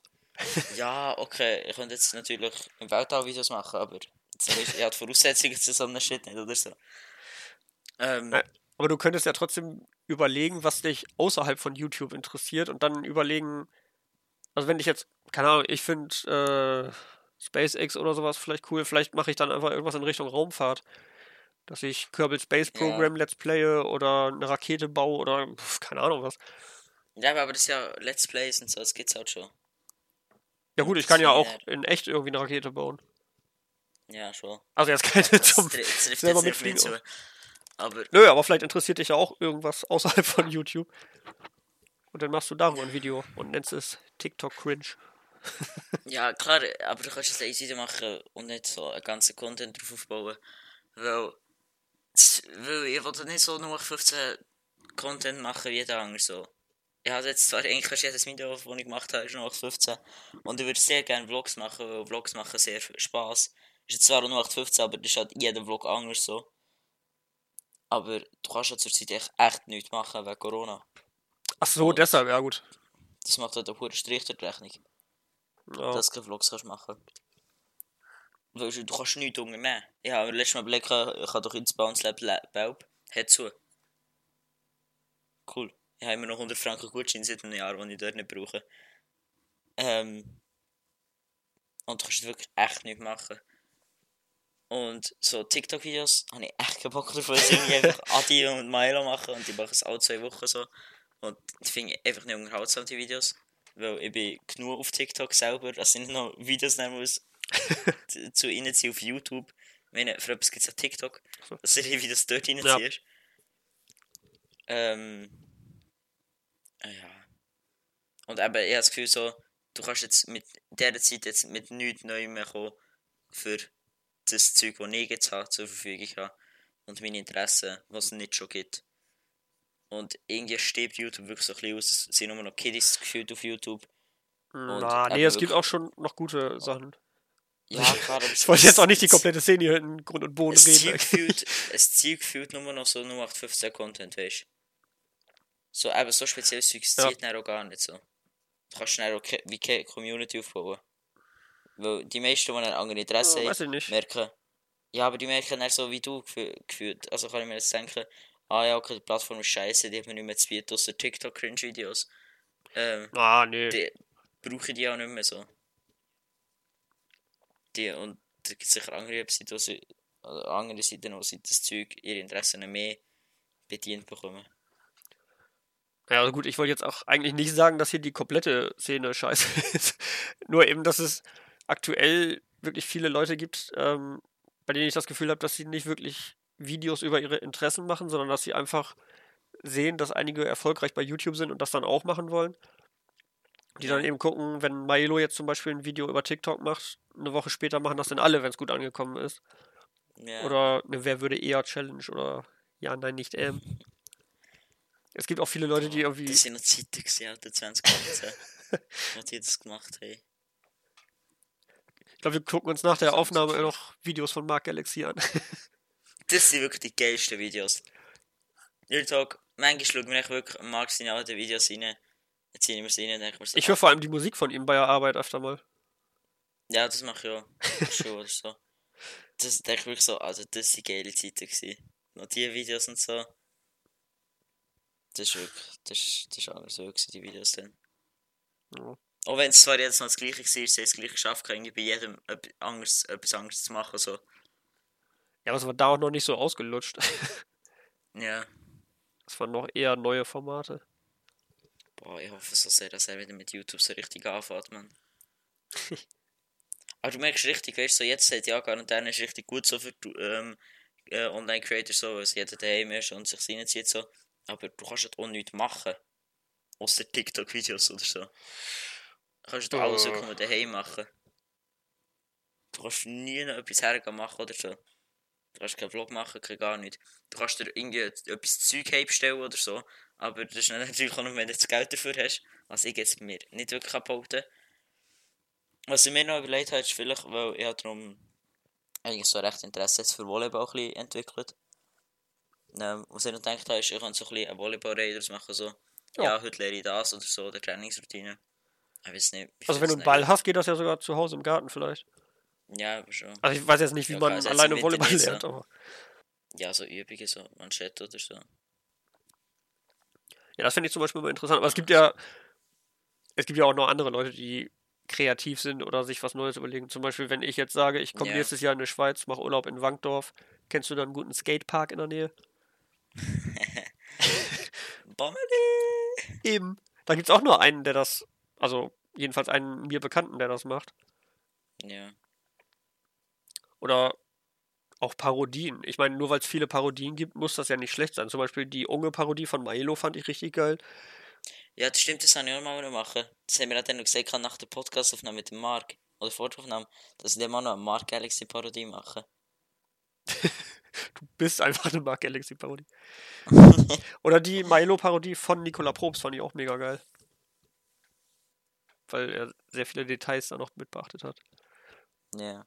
E: ja, okay, ich könnte jetzt natürlich im Weltall Videos machen, aber jetzt nicht, ich habe die Voraussetzungen zu so einem Shit nicht, oder so. Ähm,
D: Ja. Aber du könntest ja trotzdem überlegen, was dich außerhalb von YouTube interessiert und dann überlegen, also wenn ich jetzt, keine Ahnung, ich finde äh, SpaceX oder sowas vielleicht cool, vielleicht mache ich dann einfach irgendwas in Richtung Raumfahrt. Dass ich Kerbal Space
E: Ja.
D: Program Let's Playe oder eine Rakete baue oder pf, keine Ahnung was.
E: ja, aber das ist ja Let's Plays und so, das gibt's halt schon.
D: Ja gut, ich kann ja auch
E: Ja.
D: in echt irgendwie eine Rakete bauen.
E: Ja, schon.
D: Also jetzt keine
E: Das
D: zum selber mitfliegen.
E: mit zu. Aber
D: Nö, aber vielleicht interessiert dich ja auch irgendwas außerhalb von YouTube. Und dann machst du darüber ein Video und nennst es TikTok Cringe.
E: Ja, klar, aber du kannst es Video machen und nicht so einen ganzen Content drauf aufbauen. Weil, weil ich wollte nicht so nur 15 Content machen wie jeder andere so. Ich habe jetzt zwar eigentlich fast jedes Video, das ich gemacht habe, ist nur 15. Und ich würde sehr gerne Vlogs machen, weil Vlogs machen sehr viel Spaß. Ist jetzt zwar nur 15, aber das ist halt jeder Vlog anders so. Aber du kannst ja zurzeit echt, echt nichts machen wegen Corona.
D: Ach so, deshalb, ja gut.
E: Das macht halt einen hohen Strich durch die Rechnung.
D: Ja.
E: dass du keine Vlogs kannst machen Weil du, du kannst nichts unternehmen. Ich habe letztes Mal überlegt, ich kann doch ins Bounce Lab La- Baub. Hat zu. Cool. Ich habe immer noch 100 Franken Gutschein seit einem Jahr, den ich dort nicht brauche. Ähm. Und du kannst wirklich echt nichts machen. Und so TikTok-Videos habe ich echt keinen Bock weil sie irgendwie einfach Adi und Milo machen und die machen es alle zwei Wochen so. Und das finde ich einfach nicht unterhaltsam, die Videos. Weil ich bin genug auf TikTok selber, dass ich noch Videos nehmen muss zu- zu reinziehen auf YouTube. Ich meine, für etwas gibt es ja TikTok, dass du die Videos dort reinziehst. Ähm. ah Ja. Und eben, ich habe das Gefühl so, du kannst jetzt mit dieser Zeit jetzt mit nichts Neuem mehr kommen für das Zeug, das ich jetzt habe, zur Verfügung habe. Und meine Interessen, was es nicht schon gibt. Und irgendwie stirbt YouTube wirklich so ein bisschen aus. Es sind nur noch Kiddies gefühlt auf YouTube.
D: Na,
E: eben
D: nee, es gibt auch schon noch gute Sachen.
E: Ja, aber
D: Ich wollte jetzt auch nicht die komplette Szene hier in Grund und Boden
E: Es
D: reden.
E: Zeug gefühlt, es Zeug gefühlt nur noch so 0815 Content, weißt du? So, eben so spezielles Zeug,
D: Ja.
E: zieht auch gar nicht so. Du kannst schnell auch wie keine Community aufbauen. Weil die meisten, die dann andere Interessen
D: Ja,
E: haben,
D: nicht.
E: merken, ja, aber die merken dann so wie du gefü- gefühlt. Also kann ich mir jetzt denken, ah ja, okay, die Plattform ist scheiße, die hat mir nicht mehr zu bieten, außer TikTok-Cringe-Videos. Ähm,
D: Ah, nee.
E: die brauche ich die auch nicht mehr so. Die, und da gibt sicher andere Seiten, wo sie, also andere Seiten, wo sie das Zeug, ihre Interessen mehr bedient bekommen.
D: Ja, also gut, ich wollte jetzt auch eigentlich nicht sagen, dass hier die komplette Szene scheiße ist. Nur eben, dass es aktuell wirklich viele Leute gibt, ähm, bei denen ich das Gefühl habe, dass sie nicht wirklich Videos über ihre Interessen machen, sondern dass sie einfach sehen, dass einige erfolgreich bei YouTube sind und das dann auch machen wollen. Die dann eben gucken, wenn Milo jetzt zum Beispiel ein Video über TikTok macht, eine Woche später machen das dann alle, wenn es gut angekommen ist.
E: Ja,
D: Oder eine Wer würde eher Challenge oder Ja, nein, nicht ähm. Es gibt auch viele Leute, die irgendwie.
E: das sind noch Zeiten gewesen, Alter, 2018, wo die das gemacht haben.
D: Ich glaube, wir gucken uns nach der Aufnahme noch Videos von Mark Galaxy an.
E: Das sind wirklich die geilsten Videos. Real Talk, manchmal wir echt wirklich am Marc seine alten Videos rein. Und denken wir so,
D: Ich höre vor allem die Musik von ihm bei der Arbeit öfter mal.
E: Ja, das mache ich auch. Schon oder so. Das denke ich wirklich so, also das sind geile Zeiten gewesen. Noch die Videos und so. Das ist wirklich, das ist, das ist anders so gewesen, die Videos dann.
D: Ja.
E: Auch wenn es zwar jetzt noch das gleiche war, sie haben das gleiche geschafft, irgendwie bei jedem etwas anderes, etwas anderes zu machen, so.
D: Ja, aber es war da auch noch nicht so ausgelutscht.
E: Ja.
D: Es waren noch eher neue Formate.
E: Boah, ich hoffe so sehr, dass er wieder mit YouTube so richtig anfängt, man. Aber du merkst richtig, weißt du, so jetzt hat ja Quarantäne ist richtig gut so für ähm, äh, Online-Creators so, weil jeder daheim ist und sich reinzieht so. Aber du kannst halt auch nichts machen. Außer TikTok-Videos oder so. Du kannst halt alles
D: Äh.
E: wirklich daheim machen. Du kannst nie noch etwas hergehen machen oder so. Du kannst keinen Vlog machen, kein gar nichts. Du kannst dir irgendwie etwas Zeug heimstellen oder so. Aber das ist natürlich auch nur, wenn du das Geld dafür hast. Was ich jetzt mir nicht wirklich behaupten. Was ich mir noch überlegt habe, ist vielleicht, weil ich habe darum eigentlich so recht Interesse jetzt für Volleyball ein bisschen entwickelt. Ähm, was ich noch gedacht habe, ist, ich kann so ein bisschen einen Volleyball-Raiders machen, so.
D: Ja.
E: Ja. heute lehre ich das oder so, der Trainingsroutine. Ich weiß nicht.
D: Also wenn du einen Ball hast, geht das ja sogar zu Hause im Garten vielleicht.
E: Ja, schon.
D: Also ich weiß jetzt nicht, wie
E: Ja,
D: man
E: jetzt
D: alleine Volleyball
E: so.
D: lernt, aber.
E: Ja, so Übungen, so Manschette oder so.
D: Ja, das finde ich zum Beispiel mal interessant. Aber es gibt ja, es gibt ja auch noch andere Leute, die kreativ sind oder sich was Neues überlegen. Zum Beispiel, wenn ich jetzt sage, ich komme
E: Ja.
D: nächstes Jahr in die Schweiz, mache Urlaub in Wankdorf, kennst du da einen guten Skatepark in der Nähe?
E: Bommeli!
D: Eben. Da gibt es auch nur einen, der das, also jedenfalls einen mir Bekannten, der das macht.
E: Ja.
D: Oder auch Parodien. Ich meine, nur weil es viele Parodien gibt, muss das ja nicht schlecht sein. Zum Beispiel die Unge-Parodie von Milo fand ich richtig geil.
E: Ja, das stimmt, das habe ich auch mal machen. Das haben wir dann noch gesagt, nach der Podcastaufnahme mit dem Marc, oder vor der Aufnahme, dass ich dem auch noch eine Mark Galaxy Parodie mache.
D: Du bist einfach eine Mark Galaxy-Parodie. Oder die Milo-Parodie von Nicola Probst fand ich auch mega geil. Weil er sehr viele Details da noch mit beachtet hat.
E: Ja.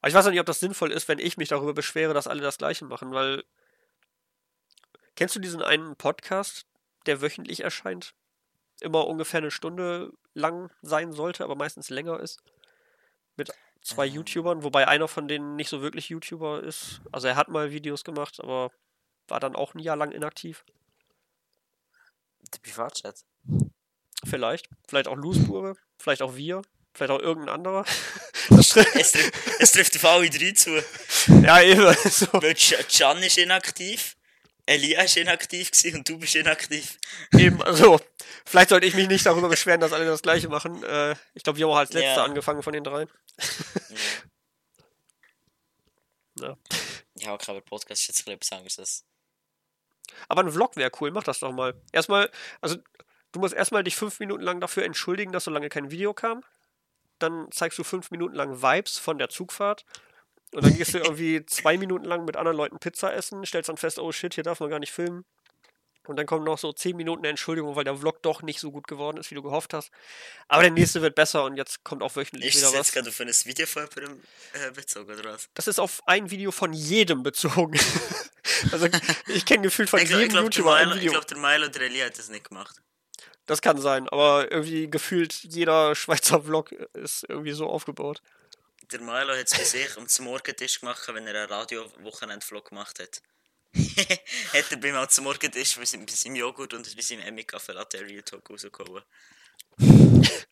D: Aber ich weiß auch nicht, ob das sinnvoll ist, wenn ich mich darüber beschwere, dass alle das Gleiche machen, weil. Kennst du diesen einen Podcast, der wöchentlich erscheint? Immer ungefähr eine Stunde lang sein sollte, aber meistens länger ist. Mit zwei
E: Ähm.
D: YouTubern, wobei einer von denen nicht so wirklich YouTuber ist. Also er hat mal Videos gemacht, aber war dann auch ein Jahr lang inaktiv.
E: Der Privatchat.
D: Vielleicht. Vielleicht auch Loosebure, vielleicht auch wir, vielleicht auch irgendein anderer. Das trifft,
E: Es trifft, es trifft auf alle drei zu.
D: ja, eben. So.
E: Weil Ch- Can ist inaktiv, Elia ist inaktiv gewesen und du bist inaktiv.
D: Eben, also, vielleicht sollte ich mich nicht darüber beschweren, dass alle das Gleiche machen. Äh, ich glaube, Jo hat als letzter
E: Ja.
D: angefangen von den dreien. Ja.
E: Ja, okay, aber Podcast ist jetzt etwas anderes.
D: Aber ein Vlog wäre cool, mach das doch mal. Erstmal, also, du musst erstmal dich fünf Minuten lang dafür entschuldigen, dass so lange kein Video kam. Dann zeigst du fünf Minuten lang Vibes von der Zugfahrt. Und dann gehst du irgendwie zwei Minuten lang mit anderen Leuten Pizza essen, stellst dann fest, oh shit, hier darf man gar nicht filmen. Und dann kommen noch so zehn Minuten Entschuldigung, weil der Vlog doch nicht so gut geworden ist, wie du gehofft hast. Aber der nächste wird besser und jetzt kommt auch wöchentlich
E: Ist
D: wieder was.
E: jetzt gerade auf ein Video von jemandem äh, bezogen, oder was?
D: Das ist auf ein Video von jedem bezogen. also ich kenne gefühlt von
E: Ich glaube,
D: jedem
E: glaub,
D: YouTuber ein
E: Milo, ich
D: Video.
E: glaub, der Milo oder Elia hat das nicht gemacht.
D: Das kann sein, aber irgendwie gefühlt jeder Schweizer Vlog ist irgendwie so aufgebaut.
E: Der Milo hat es bei sich am zum Morgentisch gemacht, wenn er einen Radio-Wochenend-Vlog gemacht hat. hat er beim zum Morgentisch bei seinem, Joghurt und bei seinem Emmy-Kaffee Latte Real Talk rausgehauen.
D: Ich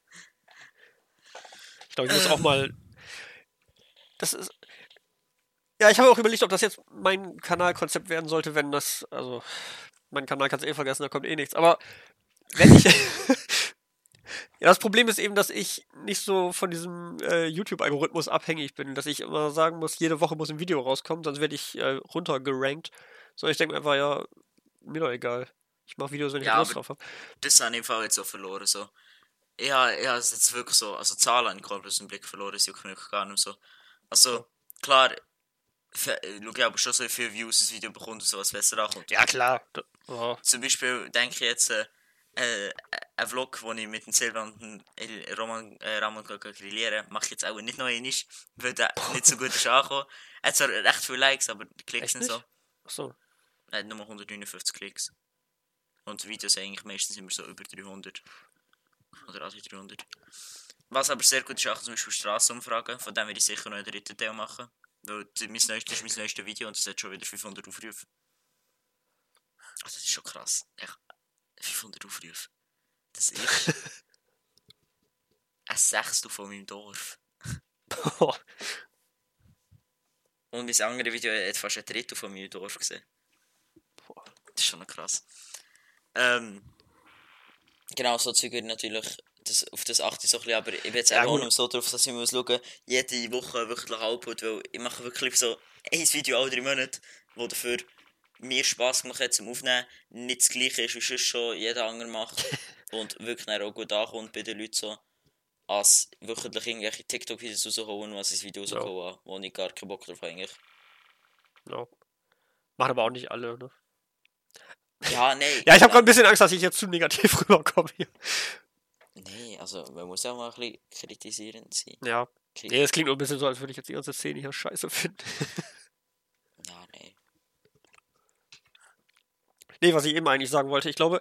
D: glaube, ich muss auch mal. Das ist. Ja, ich habe auch überlegt, ob das jetzt mein Kanalkonzept werden sollte, wenn das. Also, mein Kanal kannst du eh vergessen, da kommt eh nichts. Aber wenn ich. ja, das Problem ist eben, dass ich nicht so von diesem äh, YouTube-Algorithmus abhängig bin, dass ich immer sagen muss, jede Woche muss ein Video rauskommen, sonst werde ich äh, runtergerankt. So, ich denke mir einfach, ja, mir doch egal. Ich mache Videos, wenn ich
E: Ja,
D: Lust drauf habe.
E: Das habe ich im Fall jetzt so verloren. So. Ja, ja, es ist jetzt wirklich so. Also Zahlen ich komplett aus dem Blick verloren, das juckt mich gar nicht mehr so. Also, klar, fe- ich schaue aber schon so viele Views das Video bekommt und so was besser ankommt.
D: Ja, klar. Ja.
E: Zum Beispiel denke ich jetzt äh, äh, ein Vlog, wo ich mit dem Silvan und dem Roman, äh, Ramon grillieren, mache ich jetzt auch nicht noch einmal, weil der nicht so gut ist angekommen. Er hat zwar recht viele Likes, aber die Klicks nicht so.
D: Achso.
E: Er hat nur 159 Klicks. Und die Videos eigentlich meistens immer so über 300. Oder also 300. Was aber sehr gut ist, auch zum Beispiel Straßenumfragen, von dem werde ich sicher noch einen dritten Teil machen. Weil mein neuestes ist mein neuestes Video und das hat schon wieder 500 Aufrufe. Also das ist schon krass. Echt, 500 Aufrufe. Das ist ein Sechstel von meinem Dorf. Und mein anderes Video hat fast ein Drittel von meinem Dorf gesehen. Das ist schon krass. Ähm, genau, so Zeug ich natürlich, das, auf das achte ich so ein bisschen, aber ich bin jetzt
D: Ja,
E: auch noch so drauf, dass ich muss schauen, jede Woche wirklich Output, weil ich mache wirklich so ein Video alle drei Monate, wo dafür mir Spass gemacht hat zum Aufnehmen, nicht das gleiche ist, wie sonst schon jeder andere macht und wirklich auch gut ankommt bei den Leuten so, als wirklich irgendwelche TikTok-Videos rausholen, was ich Video
D: Ja.
E: rausholen habe, wo ich gar keinen Bock drauf habe eigentlich.
D: Ja. Machen aber auch nicht alle, ne?
E: Ja, nee.
D: Ja, ich habe gerade ein bisschen Angst, dass ich jetzt zu negativ rüberkomme hier.
E: Nee, also man muss auch mal ein bisschen kritisierend sein.
D: Ja.
E: Kri-
D: Nee, es klingt nur ein bisschen so, als würde ich jetzt die ganze Szene hier scheiße finden.
E: Ja, nee.
D: Nee, was ich eben eigentlich sagen wollte, ich glaube,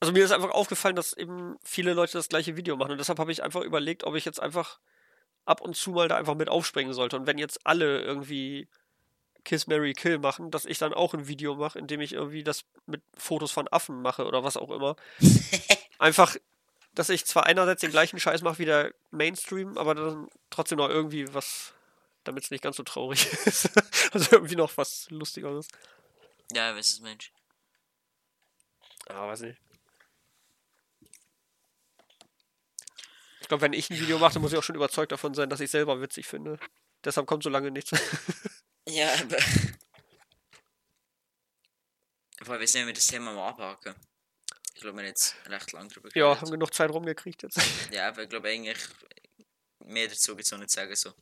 D: also mir ist einfach aufgefallen, dass eben viele Leute das gleiche Video machen und deshalb habe ich einfach überlegt, ob ich jetzt einfach ab und zu mal da einfach mit aufspringen sollte und wenn jetzt alle irgendwie Kiss Mary Kill machen, dass ich dann auch ein Video mache, in dem ich irgendwie das mit Fotos von Affen mache oder was auch immer. einfach, dass ich zwar einerseits den gleichen Scheiß mache wie der Mainstream, aber dann trotzdem noch irgendwie was, damit es nicht ganz so traurig ist. also irgendwie noch was Lustigeres.
E: Ja, was ist Mensch?
D: Ja, weiß nicht. Ich glaube, wenn ich ein Video mache, muss ich auch schon überzeugt davon sein, dass ich selber witzig finde. Deshalb kommt so lange nichts.
E: Ja, aber. Aber wir sind mit das Thema mal abhaken. Ich glaube, wir haben jetzt recht lang drüber
D: ja,
E: geredet.
D: haben genug Zeit rumgekriegt jetzt.
E: Ja, aber ich glaube eigentlich, mehr dazu gibt es noch nicht sagen. So.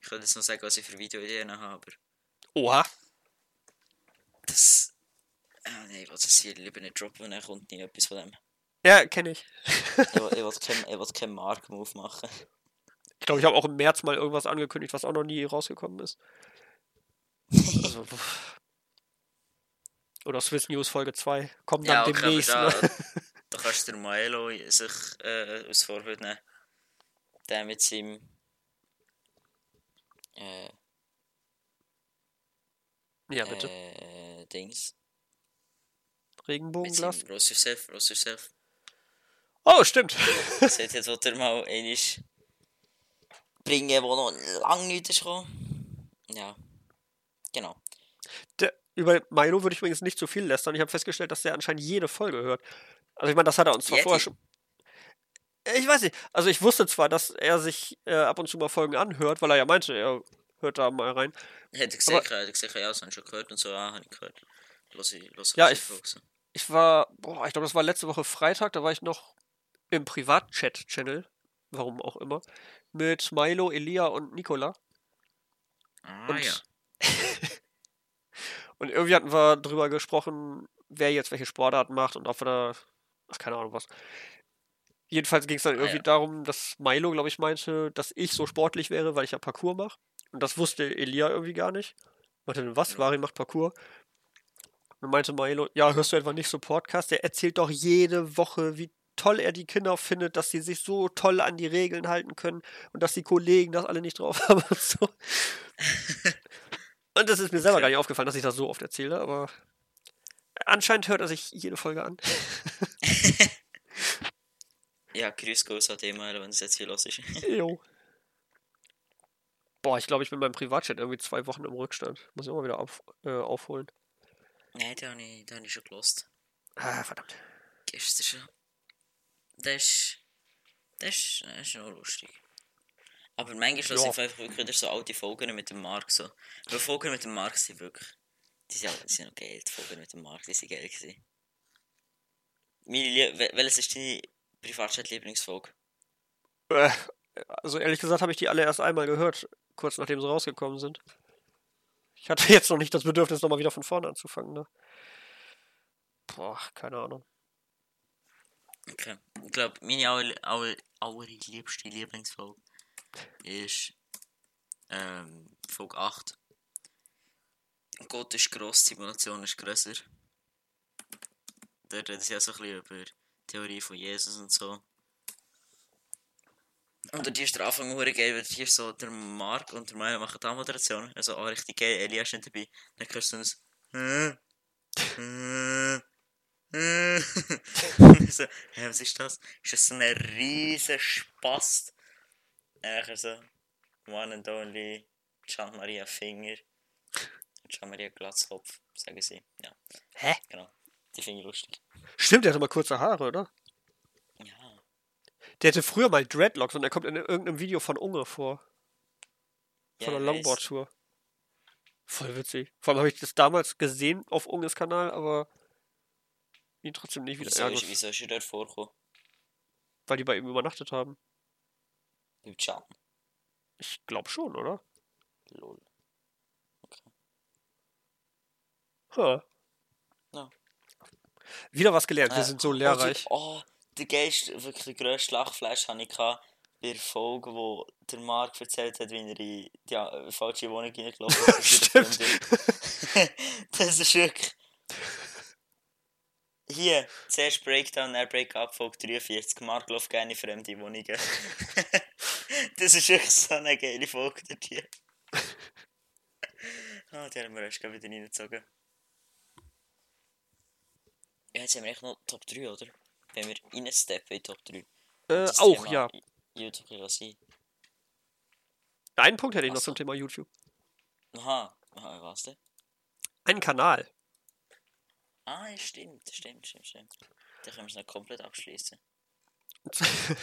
E: Ich könnte jetzt noch sagen, was ich für Videoideen habe, aber
D: Oha.
E: Das. Ah, nee, ich will das hier lieber nicht droppen, dann kommt nie etwas von dem.
D: Ja, kenne ich.
E: Ich will, ich will keinen keinen Mark-Move machen.
D: Ich glaube, ich habe auch im März mal irgendwas angekündigt, was auch noch nie rausgekommen ist. Also, oder Swiss News Folge 2. Kommt dann
E: Ja, okay, aber
D: demnächst.
E: da,
D: Ne?
E: da kannst du der Milo sich äh, als Vorbild nehmen. Der mit seinem. Äh,
D: Ja, bitte.
E: äh, Dings.
D: Regenbogenglas.
E: Roast Yourself, Roast Yourself.
D: Oh, stimmt.
E: Seht jetzt, was er mal einig bringen, wo noch lange nichts ist gekommen. Ja. Genau.
D: Der, über Milo würde ich übrigens nicht zu viel lästern. Ich habe festgestellt, dass der anscheinend jede Folge hört. Also ich meine, das hat er uns zwar vorher schon. Ich weiß nicht. Also ich wusste zwar, dass er sich äh, ab und zu mal Folgen anhört, weil er ja meinte, er hört da mal rein.
E: Hätte ich gesagt, hätte ich gesagt, ja, ich schon gehört und so, ja, habe ich gehört. Los ich,
D: Ja, ich-. Ich war, boah, ich glaube, das war letzte Woche Freitag, da war ich noch im Privatchat-Channel, warum auch immer, mit Milo, Elia und Nicola.
E: Ah,
D: Und,
E: ja.
D: und irgendwie hatten wir drüber gesprochen, wer jetzt welche Sportarten macht und ob wir da, ach, keine Ahnung was. Jedenfalls ging es dann
E: Ah,
D: irgendwie
E: ja.
D: darum, dass Milo, glaube ich, meinte, dass ich so sportlich wäre, weil ich ja Parkour mache. Und das wusste Elia irgendwie gar nicht. Meinte, dann, was? Vari macht Parkour. Und meinte Milo, ja, hörst du etwa nicht so Podcast? Der erzählt doch jede Woche, wie toll er die Kinder findet, dass sie sich so toll an die Regeln halten können und dass die Kollegen das alle nicht drauf haben und so. Und das ist mir selber gar nicht aufgefallen, dass ich das so oft erzähle, aber anscheinend hört er sich jede Folge an.
E: Ja, grüß Gott an dem, wenn es jetzt hier los ist.
D: Jo. Boah, ich glaube, ich bin beim Privatchat irgendwie zwei Wochen im Rückstand. Muss ich immer wieder auf, äh, aufholen.
E: Nein, den habe ich, hab ich schon gelost.
D: Ah, verdammt.
E: Gestern schon. Das ist. Das ist, das ist noch lustig. Aber manchmal
D: Ja.
E: lasse ich einfach wirklich wieder so alte Folgen mit dem Mark so. Weil Folgen mit dem Mark sind wirklich. Die sind, die sind noch geil, die Folgen mit dem Mark, die sind geil gewesen. Meine welches ist deine Privatchat-Lieblingsfolge?
D: Äh, also ehrlich gesagt habe ich die alle erst einmal gehört, kurz nachdem sie rausgekommen sind. Ich hatte jetzt noch nicht das Bedürfnis, nochmal wieder von vorne anzufangen, ne? Boah, keine Ahnung.
E: Okay. Ich glaube, meine aller, aller, allerliebste Lieblingsfolge ist ähm, Folge 8. Gott ist gross, Simulation ist grösser. Dort reden sie ja so ein bisschen über die Theorie von Jesus und so. Und dort ist der Anfang hure geil, weil hier so der Mark und der Maya machen die Moderation. Also auch richtig geil, Elia ist nicht dabei. Dann hörst du «Hm, hm, hm.» so, hä, was ist das? Ist das so ein riesen Spast? Nachher so, one and only, Gian Maria Finger. Gian Maria Glatzkopf, sagen sie. Ja,
D: Hä?
E: genau. Die finde ich lustig.
D: Stimmt, der hatte mal kurze Haare, oder?
E: Ja.
D: Der hatte früher mal Dreadlocks und der kommt in irgendeinem Video von Unge vor.
E: ja
D: Von der
E: weiß.
D: Longboard-Tour. Voll witzig. Vor allem habe ich das damals gesehen auf Unges Kanal, aber ihn trotzdem nicht wieder ärgert,
E: wieso ist er dort vorgekommen?
D: weil die bei ihm übernachtet haben.
E: Beim Gian.
D: Ich glaube schon, oder?
E: Lol.
D: Ha.
E: Ja.
D: Wieder was gelernt, wir
E: Äh,
D: sind so lehrreich.
E: Oh, der geilste, wirklich der grösste Lachflash hatte ich bei der Folge, wo der Mark erzählt hat, wie er in die ja, falsche Wohnung reingelaufen ist. der das ist wirklich... Hier, zuerst Breakdown, dann Breakup, Folge 43. Mark läuft gerne in fremde Wohnungen. das ist wirklich so eine geile Folge dort hier. Ah, die haben wir erst wieder reingezogen. Ja, jetzt haben wir echt noch Top 3, oder? Wenn wir reinsteppen in Top 3.
D: Äh, auch,
E: Thema
D: ja.
E: YouTube sein.
D: Einen Punkt hätte ich noch
E: so.
D: zum Thema YouTube.
E: Aha, Aha was denn?
D: Einen Kanal.
E: Ah, stimmt, stimmt, stimmt, stimmt. Da können wir es noch komplett abschließen.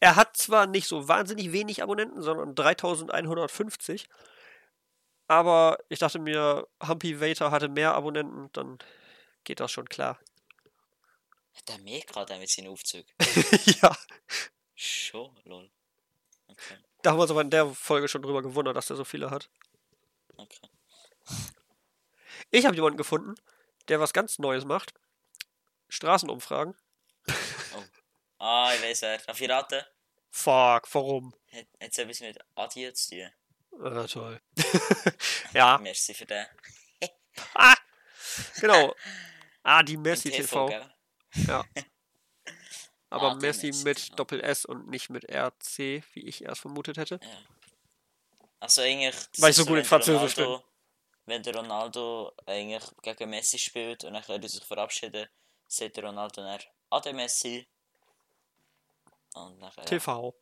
D: er hat zwar nicht so wahnsinnig wenig Abonnenten, sondern 3150. Aber ich dachte mir, Humpy Vater hatte mehr Abonnenten, dann geht das schon klar.
E: Hat er mehr gerade mit seinen Aufzügen?
D: ja,
E: Schon, lol. Okay,
D: da haben wir uns aber in der Folge schon drüber gewundert, dass er so viele hat.
E: okay.
D: Ich habe jemanden gefunden, der was ganz Neues macht. Straßenumfragen.
E: Ah, ich weiß wer. Darf ich raten?
D: Fuck, warum?
E: Hat es etwas mit Adi zu tun?
D: Ah, toll. ja,
E: Merci für den.
D: ah, genau. Ah, die
E: Im
D: Messi TV.
E: gell?
D: Ja. Aber
E: Ah, die
D: Messi
E: Messi
D: mit
E: TV.
D: Doppel S und nicht mit RC, wie ich erst vermutet hätte.
E: Ja. Also eigentlich... das
D: Weil ich so gut in Französisch
E: Ronaldo, Wenn der Ronaldo eigentlich gegen Messi spielt und dann er sich verabschieden, sagt der Ronaldo dann Ade Messi. Und nachher... Ja.
D: TV.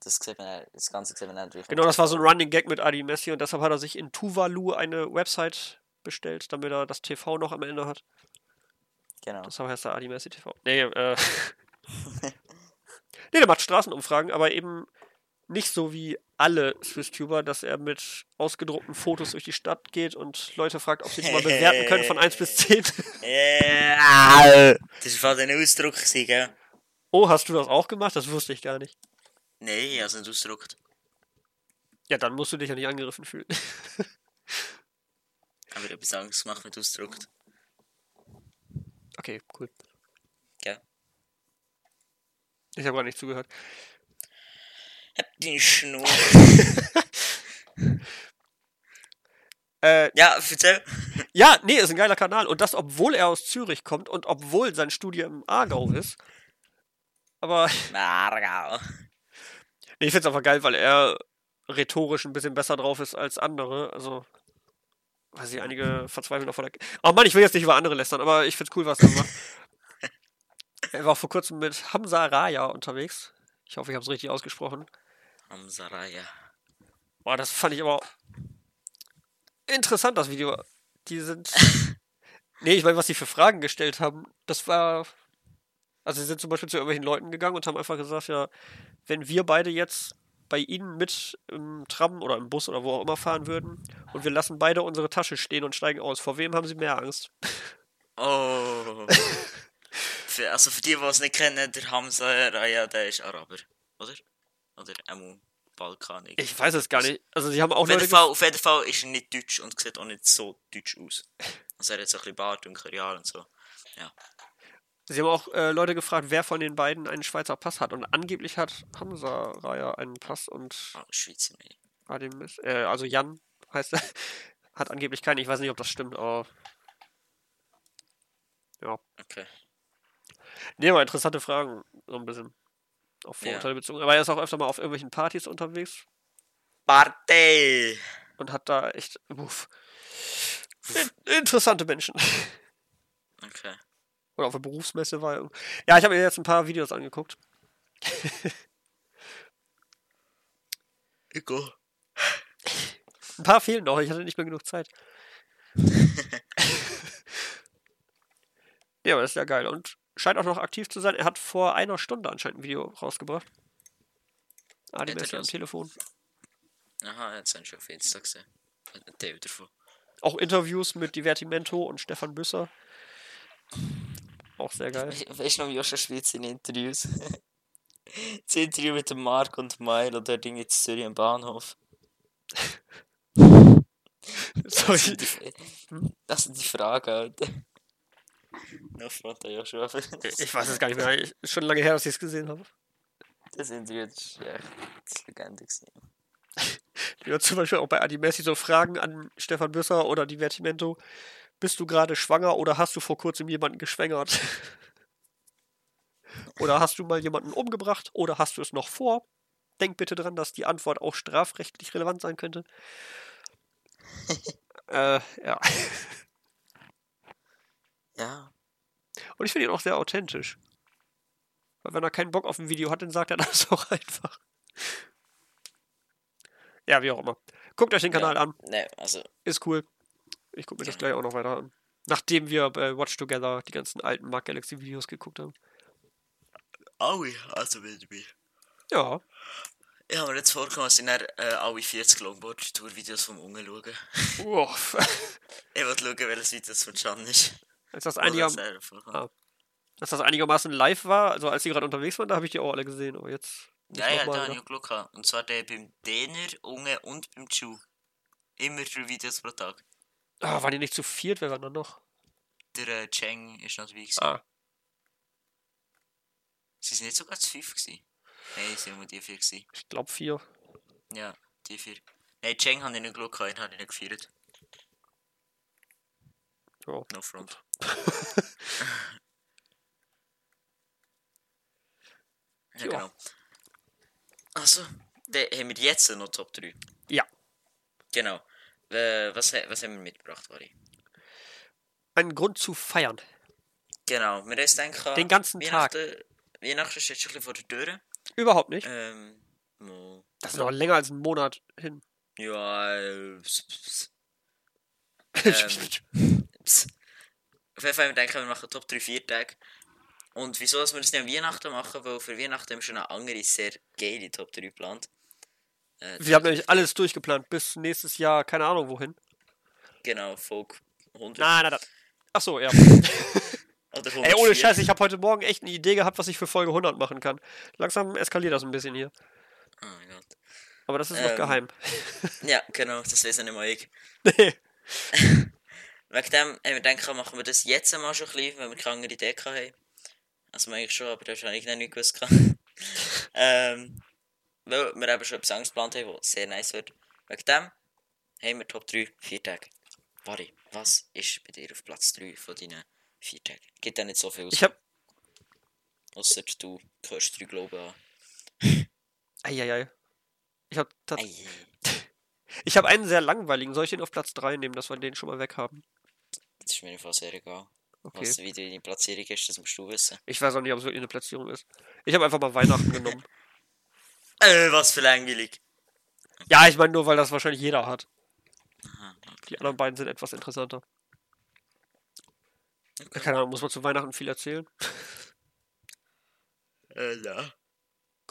E: Das, sieht man, das Ganze sieht man natürlich.
D: Genau, das war so ein Running Gag mit Adi Messi und deshalb hat er sich in Tuvalu eine Website bestellt, damit er das TV noch am Ende hat.
E: Genau.
D: Deshalb heißt er Adi Messi TV. Nee, äh. nee, der macht Straßenumfragen, aber eben nicht so wie alle Swiss-Tuber, dass er mit ausgedruckten Fotos durch die Stadt geht und Leute fragt, ob sie ihn mal bewerten können von 1 bis 10.
E: Ja, das war ein Ausdruck, gell?
D: Oh, hast du das auch gemacht? Das wusste ich gar nicht.
E: Nein, ich habe es nicht ausgedruckt.
D: Ja, dann musst du dich ja nicht angegriffen fühlen.
E: Aber ich habe etwas anderes gemacht mit ausgedruckt.
D: Okay, cool.
E: Gell?
D: Ich habe gar nicht zugehört.
E: Hab die Schnur.
D: Äh,
E: ja, erzähl.
D: ja, nee, ist ein geiler Kanal. Und das, obwohl er aus Zürich kommt und obwohl sein Studium im Aargau ist. Aber
E: Margau.
D: Nee, ich find's einfach geil, weil er rhetorisch ein bisschen besser drauf ist als andere. Also, weiß ich, einige verzweifeln davon. Oh Mann, ich will jetzt nicht über andere lästern, aber ich find's cool, was er macht. er war vor kurzem mit Hamza Raya unterwegs. Ich hoffe, ich habe es richtig ausgesprochen.
E: Hamsaraya.
D: Boah, das fand ich aber interessant, das Video. Die sind. nee, ich meine, was sie für Fragen gestellt haben, das war. Also, sie sind zum Beispiel zu irgendwelchen Leuten gegangen und haben einfach gesagt, ja, wenn wir beide jetzt bei ihnen mit im Tram oder im Bus oder wo auch immer fahren würden und wir lassen beide unsere Tasche stehen und steigen aus, vor wem haben sie mehr Angst?
E: Oh. für, also für die, die es nicht kennen, der Hamza Raya, der ist Araber. Oder? Oder Emu Balkan.
D: Ich weiß es gar nicht. Also, sie haben auch
E: Auf jeden. Fall, auf jeden Fall ist er nicht deutsch und sieht auch nicht so deutsch aus. Also er hat so ein bisschen Bart und Karial und so.
D: Sie haben auch äh, Leute gefragt, wer von den beiden einen Schweizer Pass hat. Und angeblich hat Hamza Raya einen Pass und
E: Ah, Schweizer
D: ist, äh, also Jan heißt er, hat angeblich keinen. Ich weiß nicht, ob das stimmt, aber. Ja.
E: Okay.
D: Nee, aber interessante Fragen, so ein bisschen. Auf
E: Ja.
D: Vorurteile bezogen. Aber er ist auch öfter mal auf irgendwelchen Partys unterwegs
E: Partei!
D: und hat da echt. Uff, in- interessante Menschen.
E: Okay.
D: Oder auf der Berufsmesse war. Ja, ich habe mir jetzt ein paar Videos angeguckt.
E: Igo.
D: Ein paar fehlen noch, ich hatte nicht mehr genug Zeit. ja, aber das ist ja geil. Und scheint auch noch aktiv zu sein. Er hat vor einer Stunde anscheinend ein Video rausgebracht. Adi
E: Hat er
D: Messi am? Telefon.
E: Aha, jetzt haben schon auf Insta gesehen. Davon.
D: Auch Interviews mit Divertimento und Stefan Büsser. Auch sehr geil.
E: We weißt du noch, Joscha Schweiz in Interviews? das Interview mit dem Marc und Mail oder der Ding jetzt Zürich am Bahnhof. Das
D: Sorry.
E: sind die, das sind die Fragen, Alter. No front an Joshua.
D: Ich weiß es gar nicht mehr. Ich, schon lange her, dass ich es gesehen habe.
E: Das Interview ist echt Legende gewesen.
D: Ja, zum Beispiel auch bei Adi Messi so Fragen an Stefan Büsser oder Divertimento. Bist du gerade schwanger oder hast du vor kurzem jemanden geschwängert? oder hast du mal jemanden umgebracht oder hast du es noch vor? Denk bitte dran, dass die Antwort auch strafrechtlich relevant sein könnte. äh, ja.
E: Ja.
D: Und ich finde ihn auch sehr authentisch. Weil wenn er keinen Bock auf ein Video hat, dann sagt er das auch einfach. Ja, wie auch immer. Guckt euch den Kanal
E: ja.
D: an.
E: Ne, also,
D: Ist cool. Ich gucke mir das gleich auch noch weiter an. Nachdem wir bei Watch Together die ganzen alten Mark Galaxy Videos geguckt haben.
E: alle, also wieder dabei.
D: Ja.
E: Ich habe mir jetzt vorgenommen, dass ich dann äh, alle 40 Longboard-Tour-Videos vom Unge schaue.
D: Uff.
E: Ich will schauen, welches Video das von Can ist.
D: als, das einiger. Ah. als das einigermaßen live war, also als die gerade unterwegs waren, da habe ich die auch alle gesehen. Aber jetzt. nicht
E: Ja, ja, da habe ich auch Glück gehabt. Und zwar der beim Däner, Unge und beim Chu. Immer drei Videos pro Tag.
D: Ah, waren die nicht zu viert? Wer war dann noch?
E: Der äh, Cheng ist noch dabei gewesen.
D: Ah.
E: Sie sind nicht sogar zu fünf gewesen. Nein, sie waren nur die vier gewesen.
D: Ich glaube vier.
E: Ja, die vier. Nein, Cheng habe ich nicht Glück gehabt, den habe ich nicht gefeiert.
D: Ja.
E: No front. ja,
D: Ja.
E: genau. Also, dann haben wir jetzt noch Top 3.
D: Ja.
E: Genau. Äh, was, was haben wir mitgebracht, Wari?
D: Ein Grund zu feiern.
E: Genau, wir haben gedacht,
D: Den ganzen Tag.
E: Weihnachten, Weihnachten steht schon ein bisschen vor der Tür.
D: Überhaupt nicht.
E: Ähm, Mo.
D: Das ist noch länger als einen Monat hin.
E: Ja, äh, ps, ps. Ähm, ps. Auf jeden Fall, wir denken, wir machen Top 3 4 Tage. Und wieso, dass wir das nicht an Weihnachten machen? Weil für Weihnachten haben wir schon eine andere, sehr geile Top 3 geplant. Äh,
D: Wir haben nämlich alles durchgeplant bis nächstes Jahr, keine Ahnung wohin.
E: Genau, Folge 100.
D: Nein, nein, nein. Ach so, ja. Ey, ohne
E: 104.
D: Scheiß, ich habe heute Morgen echt eine Idee gehabt, was ich für Folge 100 machen kann. Langsam eskaliert das ein bisschen hier.
E: Oh mein Gott.
D: Aber das ist noch
E: Ähm.
D: geheim.
E: Ja, genau, das weiß nicht mal ich.
D: Nee.
E: Wegen dem haben wir gedacht, machen wir das jetzt einmal schon ein bisschen, weil wir keine andere Idee haben. Also eigentlich schon, aber das habe ich noch nicht gewusst. ähm, weil wir eben schon etwas Angst geplant haben, was sehr nice wird. Wegen dem haben wir Top 3 4 Tage. Barry, was ist bei dir auf Platz 3 von deinen 4 Tagen? Gibt ja nicht so viel aus.
D: Ich hab.
E: Ausser du hörst 3 Glauben an.
D: Eieiei. Ich hab,
E: Ei,
D: ich hab einen sehr langweiligen. Soll ich den auf Platz 3 nehmen, dass wir den schon mal weg haben?
E: das ist mir einfach sehr egal.
D: Okay.
E: Was, wie deine Platzierung ist, das musst du wissen.
D: Ich weiß auch nicht, ob es wirklich eine Platzierung ist. Ich habe einfach mal Weihnachten genommen.
E: Äh, was für langweilig.
D: Ja, ich meine nur, weil das wahrscheinlich jeder hat.
E: Aha,
D: Die anderen beiden sind etwas interessanter. Keine Ahnung, muss man zu Weihnachten viel erzählen?
E: Äh, ja.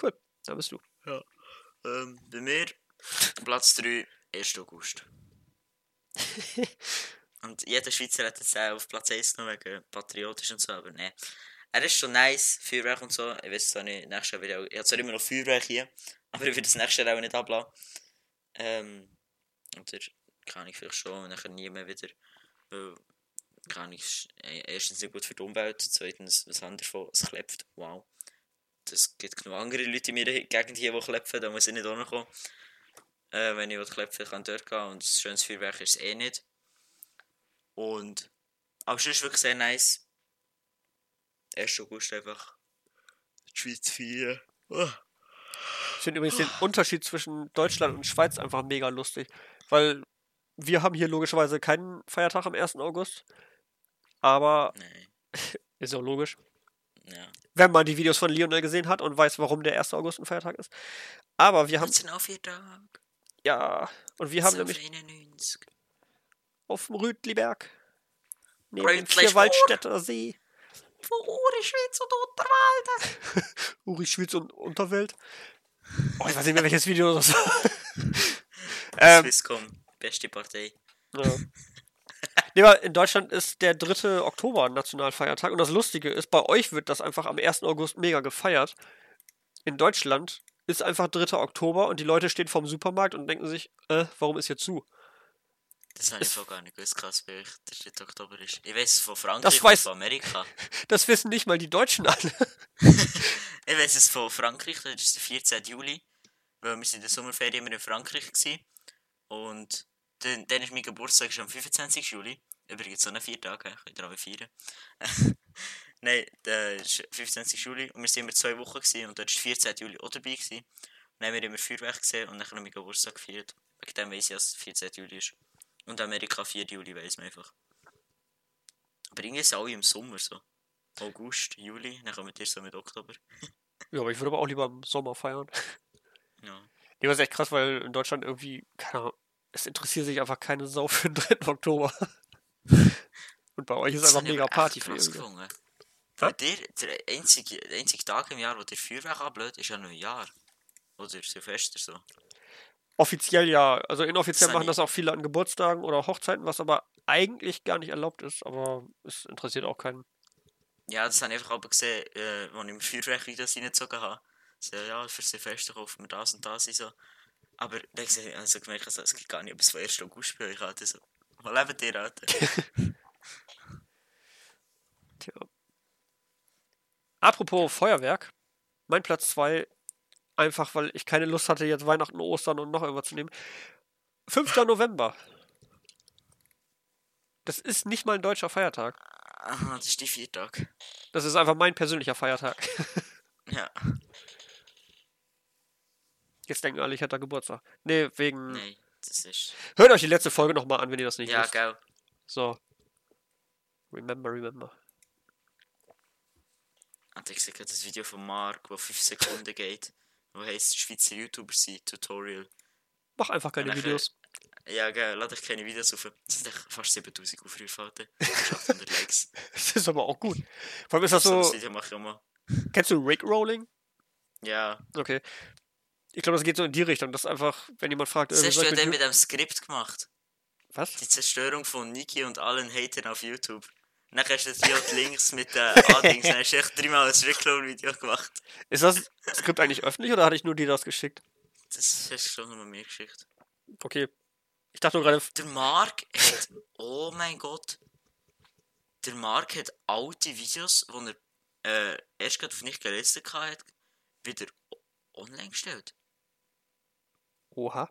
D: Cool, da bist du.
E: Ähm, bei mir, Platz 3, 1. August. und jeder Schweizer hat jetzt auch auf Platz 1 noch wegen patriotisch und so, aber ne. Er ist schon nice, Feuerwerk und so. Ich weiß zwar nicht, nächstes Jahr wieder ich habe zwar immer noch Feuerwerk hier, aber ich will das nächste Jahr auch nicht ablassen. Ähm, oder kann ich vielleicht schon, und nachher nie mehr wieder. Weil, kann ich, äh, erstens nicht gut für die Umwelt, zweitens, was haben davon? Es klebt, wow. Es gibt genug andere Leute in meiner Gegend hier, die klepfen, da muss ich nicht auch noch kommen. Äh, wenn ich klepfen kann, dort gehen und ein schönes Feuerwerk ist es eh nicht. Und, aber es ist wirklich sehr nice. 1. August einfach die Schweiz feiern. Oh.
D: Ich finde übrigens den Unterschied zwischen Deutschland und Schweiz einfach mega lustig. Weil wir haben hier logischerweise keinen Feiertag am 1. August. Aber
E: Nee,
D: ist ja auch logisch.
E: ja.
D: Wenn man die Videos von Lionel gesehen hat und weiß, warum der 1. August ein Feiertag ist. Aber wir haben,
E: 14 auf vier Tage.
D: ja, und wir haben nämlich
E: 91.
D: auf dem Rütliberg, neben dem Vierwaldstätter See,
E: Von Uri, Schweiz und Unterwalden.
D: Uri Schweiz und Unterwelt. Oh, ich weiß nicht mehr, welches Video das war. ähm,
E: Swisscom, beste Partei.
D: Ja. Nee, aber in Deutschland ist der 3. Oktober ein Nationalfeiertag. Und das Lustige ist, bei euch wird das einfach am 1. August mega gefeiert. In Deutschland ist einfach 3. Oktober und die Leute stehen vorm Supermarkt und denken sich, äh, warum ist hier zu?
E: Das habe ich voll gar nicht gewusst, krass, weil ich der 3. Oktober ist. Ich weiß es von Frankreich
D: Das weiß-
E: und von Amerika.
D: Das wissen nicht mal die Deutschen alle.
E: Ich weiß es von Frankreich, das ist der 14. Juli. Weil wir sind in der Sommerferien immer in Frankreich gewesen. Und dann, dann ist mein Geburtstag ist am 25. Juli. Übrigens so eine vier Tage, könnt ihr aber feiern. Nein, der ist 25. Juli und wir sind immer zwei Wochen gewesen und dort ist 14. Juli auch dabei gewesen. Und dann haben wir immer Feuerwerk gesehen und dann haben wir Geburtstag gefeiert. Wegen dem weiss ich, dass es 14. Juli ist. Und Amerika 4. Juli weiss man einfach. Aber irgendwie ist es alle im Sommer so. August, Juli, dann kommen wir so mit Oktober.
D: Ja, aber ich würde aber auch lieber im Sommer feiern.
E: Ja.
D: Nee, ist echt krass, weil in Deutschland irgendwie, keine Ahnung, es interessiert sich einfach keine Sau für den 3. Oktober. Und bei euch ist einfach mega Party für
E: gefunden. Weil der, einzige, der einzige Tag im Jahr, wo der Feuerwerk ablöst, ist ja Neujahr. Oder Silvester so.
D: Offiziell ja. Also inoffiziell machen das auch viele an Geburtstagen oder Hochzeiten, was aber eigentlich gar nicht erlaubt ist. Aber es interessiert auch keinen.
E: Ja, das habe ich einfach aber gesehen, äh, als ich im Feuerwerk das reingezogen habe. So, ja, für Silvester kaufen wir das und das und so. Aber dann habe ich also gemerkt, also, es geht gar nicht, ob es von 1. August bei euch hat. So, wo lebt ihr, Alter?
D: Tja. Apropos Feuerwerk. Mein Platz 2, einfach weil ich keine Lust hatte, jetzt Weihnachten, Ostern und noch irgendwas zu nehmen. 5. November. Das ist nicht mal ein deutscher Feiertag.
E: Aha, das ist die vier Tage.
D: Das ist einfach mein persönlicher Feiertag.
E: Ja,
D: Jetzt denken alle, ich hätte da Geburtstag. Nee, wegen.
E: nein, das ist.
D: Hört euch die letzte Folge nochmal an, wenn ihr das nicht
E: Ja,
D: wisst.
E: gell.
D: So. Remember, remember.
E: Und ich sehe das Video von Mark, das 5 Sekunden geht. Wo heisst Schweizer YouTuber sind, Tutorial.
D: Mach einfach keine
E: Nachher-
D: Videos.
E: Ja, geil, lade ich keine Videos auf. Das sind fast 7000 Aufrufe, Alter. 800 Likes.
D: Das ist aber auch gut. Vor allem ist das
E: So ein Video mache ich mal.
D: Kennst du Rigrolling?
E: Ja.
D: Okay. Ich glaube, das geht so in die Richtung, dass einfach, wenn jemand fragt,
E: Das hast du ja dann
D: mit
E: dem Skript gemacht.
D: was?
E: Die Zerstörung von Niki und allen Hatern auf YouTube. Dann hast du die halt Links mit den Adings. Dann hast du echt dreimal ein Reclone-Video gemacht.
D: Ist das Skript eigentlich öffentlich oder hatte ich nur dir das geschickt?
E: Das hast du schon mal mir geschickt.
D: Okay. Ich dachte nur gerade,
E: Der Mark hat. Oh mein Gott. Der Mark hat alte Videos, die er äh, erst gerade auf nicht gelistet hat, wieder online gestellt.
D: oha,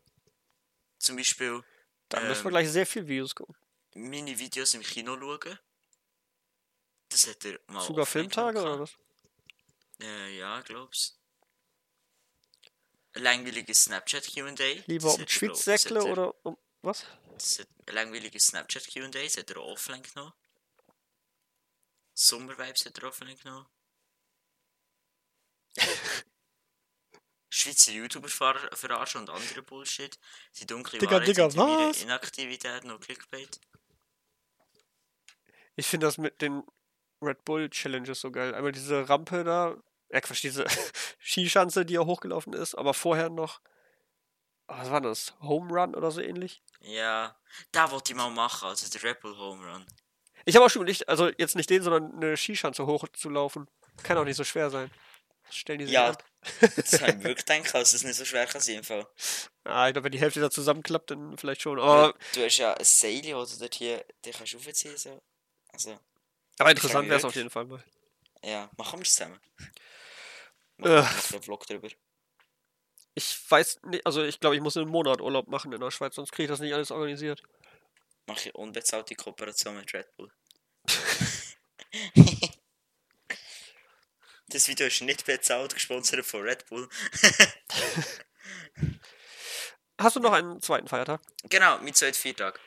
E: Zum Beispiel
D: dann müssen wir
E: Ähm,
D: gleich sehr viel Videos gucken.
E: meine Videos im Kino schauen. Das hat er mal.
D: Sogar Filmtage oder was?
E: Äh, ja, glaub's. Langweiliges Snapchat QA.
D: Lieber um die Schweiz säckle oder um was?
E: Das hat langweiliges Snapchat QA, das hat er offline genommen. Sommervibes hat er offline genommen. Schweizer YouTuber ver verarschen und andere Bullshit. Die dunkle
D: Digga,
E: Wahrheit
D: Digga, was?
E: Inaktivität noch Clickbait.
D: Ich finde das mit den Red Bull Challenges so geil. Einmal diese Rampe da, ja Quatsch, diese Skischanze, die ja hochgelaufen ist, aber vorher noch, ah, was war das? Home Run oder so ähnlich?
E: Ja, da wollte ich mal machen, also der Red Bull Home Run.
D: Ich habe auch schon nicht, also jetzt nicht den, sondern eine Skischanze hochzulaufen. Kann auch nicht so schwer sein. Stellen die sich
E: Ja.
D: an?
E: Das habe ich wirklich gedacht, dass es nicht so schwer kann sein. Fall.
D: Ah, ich glaube, wenn die Hälfte da zusammenklappt, dann vielleicht schon. Aber,
E: Du hast ja ein Seil, oder dort hier, den kannst du aufziehen. So. Also,
D: aber interessant wäre es auf jeden Fall mal.
E: ja, machen wir es zusammen.
D: Äh.
E: Machen wir noch einen Vlog drüber.
D: Ich weiß nicht, also ich glaube, ich muss einen Monat Urlaub machen in der Schweiz, sonst kriege ich das nicht alles organisiert.
E: Mache ich unbezahlte Kooperation mit Red Bull. das Video ist nicht bezahlt, gesponsert von Red Bull.
D: Hast du noch einen zweiten Feiertag?
E: Genau, mit zweiten Viertag.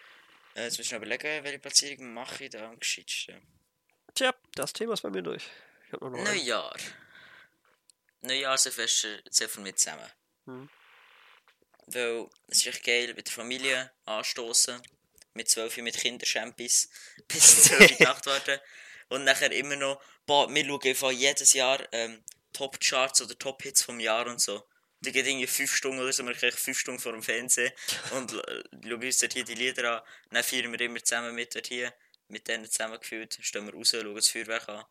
E: Äh, jetzt muss ich noch überlegen, welche Platzierung mache ich da am gescheitsten.
D: Das Thema ist bei mir durch. Ich habe noch einen.
E: Neujahr. Neujahr Silvester zählt von mir zusammen.
D: Hm.
E: Weil es ist echt geil, mit der Familie anstoßen, mit 12 Uhr mit Kinderschampis bis 12 Uhr Nacht warten und nachher immer noch, boah, wir schauen einfach jedes Jahr ähm, Top-Charts oder Top-Hits vom Jahr und so. Die geht irgendwie 5 Stunden oder so, wir kriegen 5 Stunden vor dem Fernsehen und äh, schauen uns dort hier die Lieder an. Dann feiern wir immer zusammen mit dort hier, mit denen zusammengefühlt, stehen wir raus, schauen das Feuerwerk an.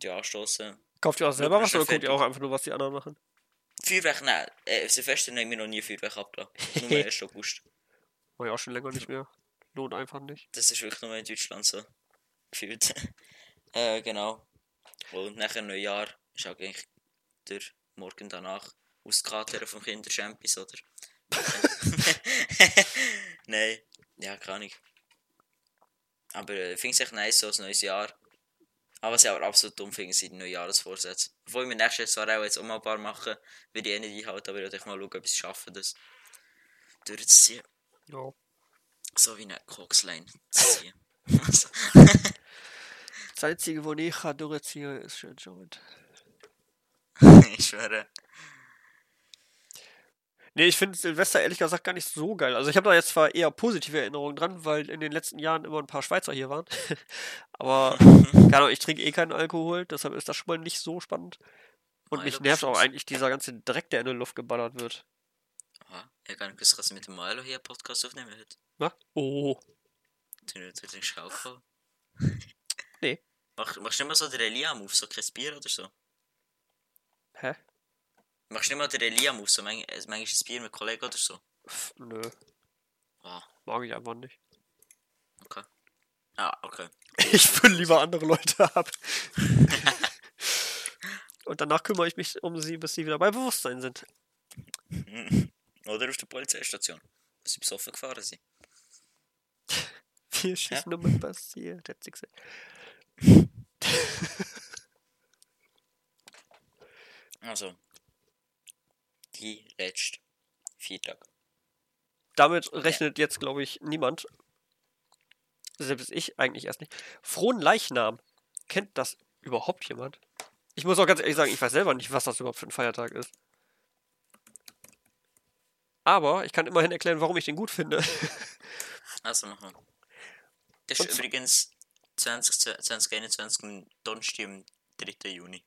E: Die anstoßen.
D: Kauft ihr auch selber was oder guckt ihr auch einfach nur, was die anderen machen?
E: Feuerwerk, nein, äh, Silvester haben wir noch nie Feuerwerk abgelassen. Nur 1. August.
D: War ja auch schon länger nicht mehr. Lohnt einfach nicht.
E: Das ist wirklich nur in Deutschland so. Gefühlt. äh, genau. Und nachher Neujahr ist auch eigentlich der Morgen danach auskatern vom Kinderschampis, oder? Nein, ja, keine Ahnung. Aber äh, ich finde es echt nice, so ein neues Jahr. Aber was ich aber absolut dumm finde, sind die Neujahresvorsätze. Bevor ich mir nächstes Jahr auch jetzt auch mal ein paar machen, würde ich eh nicht einhalten, aber ich würde mal schauen, ob ich es schaffe, das durchzuziehen.
D: Ja.
E: So wie eine Coxline zu ziehen.
D: Das Einzige, wo ich kann durchziehen ist schon Joint.
E: ich schwöre.
D: Nee, ich finde Silvester ehrlich gesagt gar nicht so geil. Also ich habe da jetzt zwar eher positive Erinnerungen dran, weil in den letzten Jahren immer ein paar Schweizer hier waren. Aber, keine Ahnung, ich trinke eh keinen Alkohol, deshalb ist das schon mal nicht so spannend. Und
E: Ah,
D: mich
E: ja,
D: nervt auch eigentlich dieser ganze Dreck, der in die Luft geballert wird.
E: Aha, ich dass ich mit dem Milo hier Podcast aufnehmen heute.
D: Na? Oh.
E: Du trinkst Alkohol.
D: Nee.
E: Mach, machst du mal so den Elia-Move, so Bier oder so?
D: Hä?
E: Machst du nicht mal den Elia-Move, so manchmal, äh, manchmal ein Bier mit Kollegen oder so?
D: Pff, nö,
E: Ah,
D: mag ich einfach nicht.
E: okay. Ah, okay.
D: Ich fülle lieber andere Leute ab. Und danach kümmere ich mich um sie, bis sie wieder bei Bewusstsein sind.
E: Oder auf der Polizeistation, wo sie besoffen gefahren sind.
D: Viel Schießen ja. passiert, hat sie gesagt.
E: Also, letzten vier Tage.
D: Damit rechnet jetzt, glaube ich, niemand. Selbst ich eigentlich erst nicht. Frohen Leichnam. Kennt das überhaupt jemand? Ich muss auch ganz ehrlich sagen, ich weiß selber nicht, was das überhaupt für ein Feiertag ist. Aber ich kann immerhin erklären, warum ich den gut finde.
E: Also machen. Das ist übrigens 20, 2021 am Donnerstag, am 3. Juni.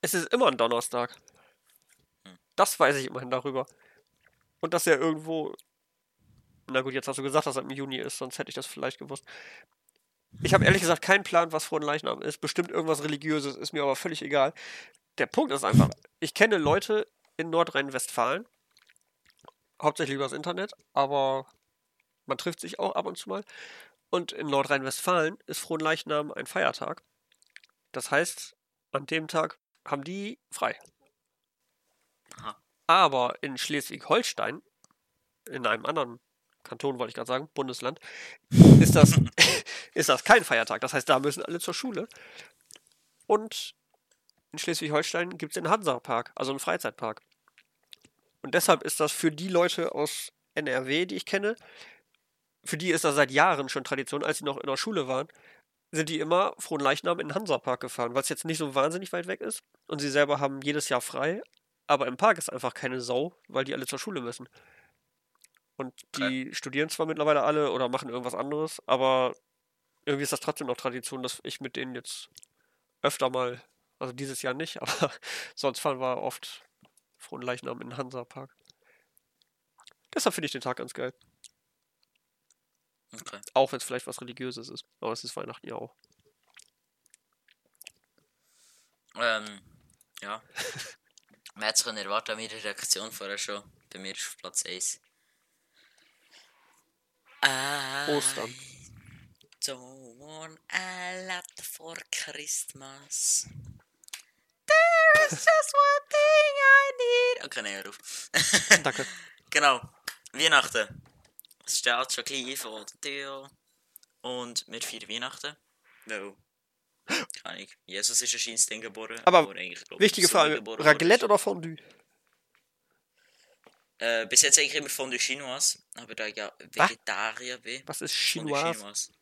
D: Es ist immer ein Donnerstag. Das weiß ich immerhin darüber. Und dass er irgendwo. Na gut, jetzt hast du gesagt, dass er im Juni ist, sonst hätte ich das vielleicht gewusst. Ich habe ehrlich gesagt keinen Plan, was Frohen Leichnam ist. Bestimmt irgendwas Religiöses, ist mir aber völlig egal. Der Punkt ist einfach, ich kenne Leute in Nordrhein-Westfalen, hauptsächlich übers Internet, aber man trifft sich auch ab und zu mal. Und in Nordrhein-Westfalen ist Frohen Leichnam ein Feiertag. Das heißt, an dem Tag haben die frei. Aber in Schleswig-Holstein, in einem anderen Kanton, wollte ich gerade sagen, Bundesland, ist das, ist das kein Feiertag. Das heißt, da müssen alle zur Schule. Und in Schleswig-Holstein gibt es den Hansa-Park, also einen Freizeitpark. Und deshalb ist das für die Leute aus NRW, die ich kenne, für die ist das seit Jahren schon Tradition, als sie noch in der Schule waren, sind die immer frohen Leichnam in den Hansapark gefahren, weil es jetzt nicht so wahnsinnig weit weg ist. Und sie selber haben jedes Jahr frei. Aber im Park ist einfach keine Sau, weil die alle zur Schule müssen. Und die studieren zwar mittlerweile alle oder machen irgendwas anderes, aber irgendwie ist das trotzdem noch Tradition, dass ich mit denen jetzt öfter mal, also dieses Jahr nicht, aber sonst fahren wir oft frohen Leichnam in den Hansapark. Deshalb finde ich den Tag ganz geil.
E: Okay.
D: Auch wenn es vielleicht was Religiöses ist. Aber es ist Weihnachten ja auch.
E: Ähm, ja. Man hätte es können erwarten, an meiner Reaktion vorher schon. Bei mir ist auf Platz 1. I
D: Ostern.
E: don't want a lot for Christmas. There is just one thing I need. Okay, nein, hör auf.
D: Danke.
E: Genau. Weihnachten. Es steht schon gleich vor der Tür. Und wir feiern Weihnachten. Weil. Keine Ahnung. Jesus ist anscheinend dann geboren.
D: Aber
E: eigentlich, glaub,
D: Wichtige Frage:
E: geboren
D: Raclette oder Fondue?
E: Äh, bis jetzt eigentlich immer Fondue Chinoise. Aber da ich ja Vegetarier bin.
D: Was ist Chinoise?
E: Chinoise.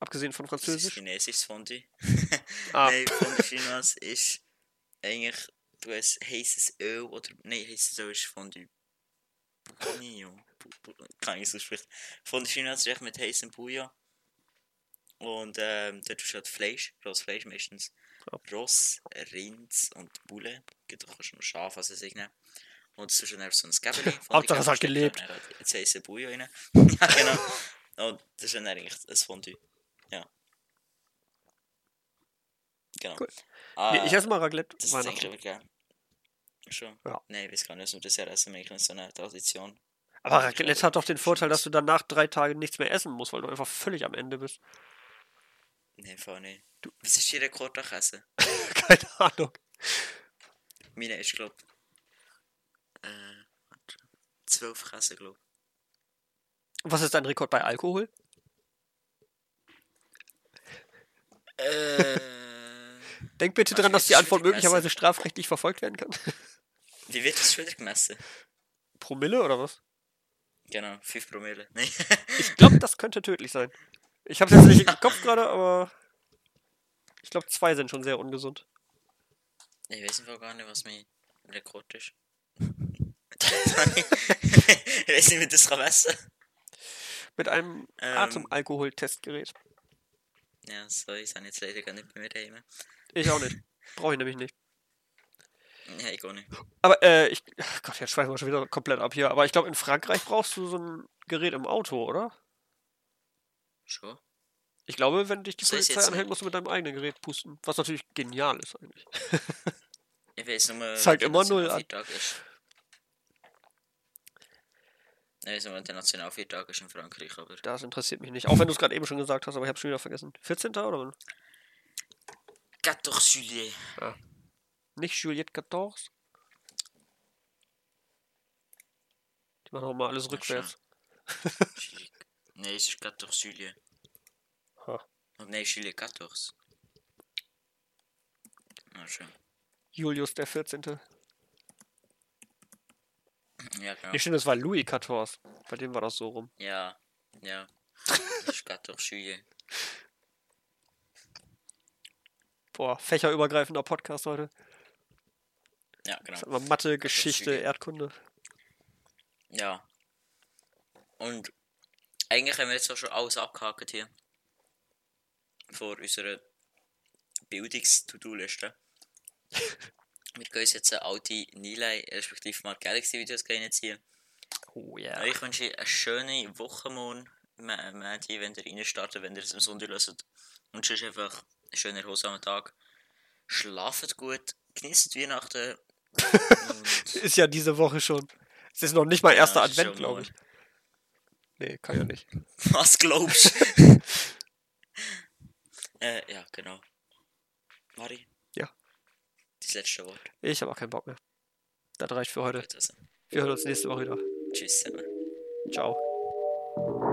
D: Abgesehen von
E: Das ist
D: Französisch?
E: chinesisches Fondue.
D: Ah.
E: Nein, Fondue Chinoise ist eigentlich. Du hast heißes Öl oder. Nein, heißes Öl ist Fondue. Bouillon. Kann ich so sprechen. Fondue Chinoise ist echt mit heißem Bouillon. Und ähm, da tust du halt Fleisch, rohes Fleisch meistens.
D: Ja.
E: Ross, Rind und Bulle. Gibt auch schon Schaf, also sich nehmen. Und es ist dann einfach so ein Gäbeli.
D: Hauptsache, es hat gelebt.
E: Jetzt heiße Bouillon rein. ja, genau. Und das ist dann eigentlich ein Fondue. Ja. Genau.
D: Cool.
E: Ah,
D: Nee, ich esse mal Raclette
E: das ist eigentlich geil. Schon?
D: Ja.
E: Nein, ich weiß gar nicht, dass wir das ja essen. Wir so eine Tradition.
D: Aber Raclette hat doch den Vorteil, dass du danach drei Tage nichts mehr essen musst, weil du einfach völlig am Ende bist.
E: Nein, voll nicht. Du, was ist dein Rekord nach Essen?
D: Keine Ahnung.
E: Meine ist, glaub äh, warte. 12 Käse, glaub
D: Was ist dein Rekord bei Alkohol?
E: Äh.
D: Denk bitte dran, dass die Antwort möglicherweise strafrechtlich verfolgt werden kann.
E: Wie wird das schon wieder gemessen?
D: Promille oder was?
E: Genau, 5 Promille. Nein.
D: Ich glaube, das könnte tödlich sein. Ich habe jetzt nicht im Kopf gerade, aber ich glaube, zwei sind schon sehr ungesund.
E: ich weiß einfach gar nicht, was Rekord ist. ich weiß nicht, wie das kann messen
D: Mit einem
E: Ähm.
D: Atemalkohol-Testgerät.
E: Ja, sorry, ich jetzt leider gar nicht mir daheim.
D: Ich auch nicht. Brauche ich nämlich nicht.
E: Ja, ich auch nicht.
D: Aber äh, ich. Gott, jetzt schweifen wir schon wieder komplett ab hier. Aber ich glaube, in Frankreich brauchst du so ein Gerät im Auto, oder?
E: Schon?
D: Ich glaube, wenn dich die
E: Soll
D: Polizei anhält, musst du mit deinem eigenen Gerät pusten. Was natürlich genial ist eigentlich.
E: Ich weiß nur,
D: Zeigt
E: wann
D: immer null an.
E: Nationalviertag ist. Wann der Nationalviertag ist in Frankreich, aber...
D: Das interessiert mich nicht. Auch wenn du es gerade eben schon gesagt hast, aber ich habe schon wieder vergessen. 14. oder wann?
E: 14 Juillet.
D: Nicht Juliette 14? Die machen auch mal alles
E: Ja,
D: rückwärts.
E: Juillet. Nein, es ist 14 Juillet.
D: Ha.
E: Und nein, Juillet 14. Ah, schön.
D: Julius der 14.
E: Ja, genau.
D: Nee, stimmt, das war Louis XIV. Bei dem war das so rum.
E: Ja, ja. Es ist 14 Juillet.
D: Boah, fächerübergreifender Podcast heute.
E: Ja, genau.
D: Das Mathe, Geschichte. Erdkunde.
E: Ja, Und eigentlich haben wir jetzt auch schon alles abgehakt hier. Vor unserer Bildungs-To-Do-Liste. wir gehen uns jetzt alte Nilay, respektive mal Galaxy-Videos reinziehen.
D: Oh
E: Ja.
D: ja.
E: Ich wünsche euch eine schöne Woche morgen, Mädi, wenn ihr reinstartet, wenn ihr es am Sonntag hört. Und sonst einfach einen schönen erholsamen Tag. Schlaft gut, genießt Weihnachten.
D: Ist ja diese Woche schon. Es ist noch nicht mal erster
E: Ja,
D: Advent, glaube ich. Nee, kann ja nicht.
E: was glaubst du? äh, ja, genau. Mari?
D: Ja.
E: Das letzte Wort.
D: Ich habe auch keinen Bock mehr. Das reicht für heute. Wir hören uns nächste Woche wieder.
E: Tschüss zusammen.
D: Ciao.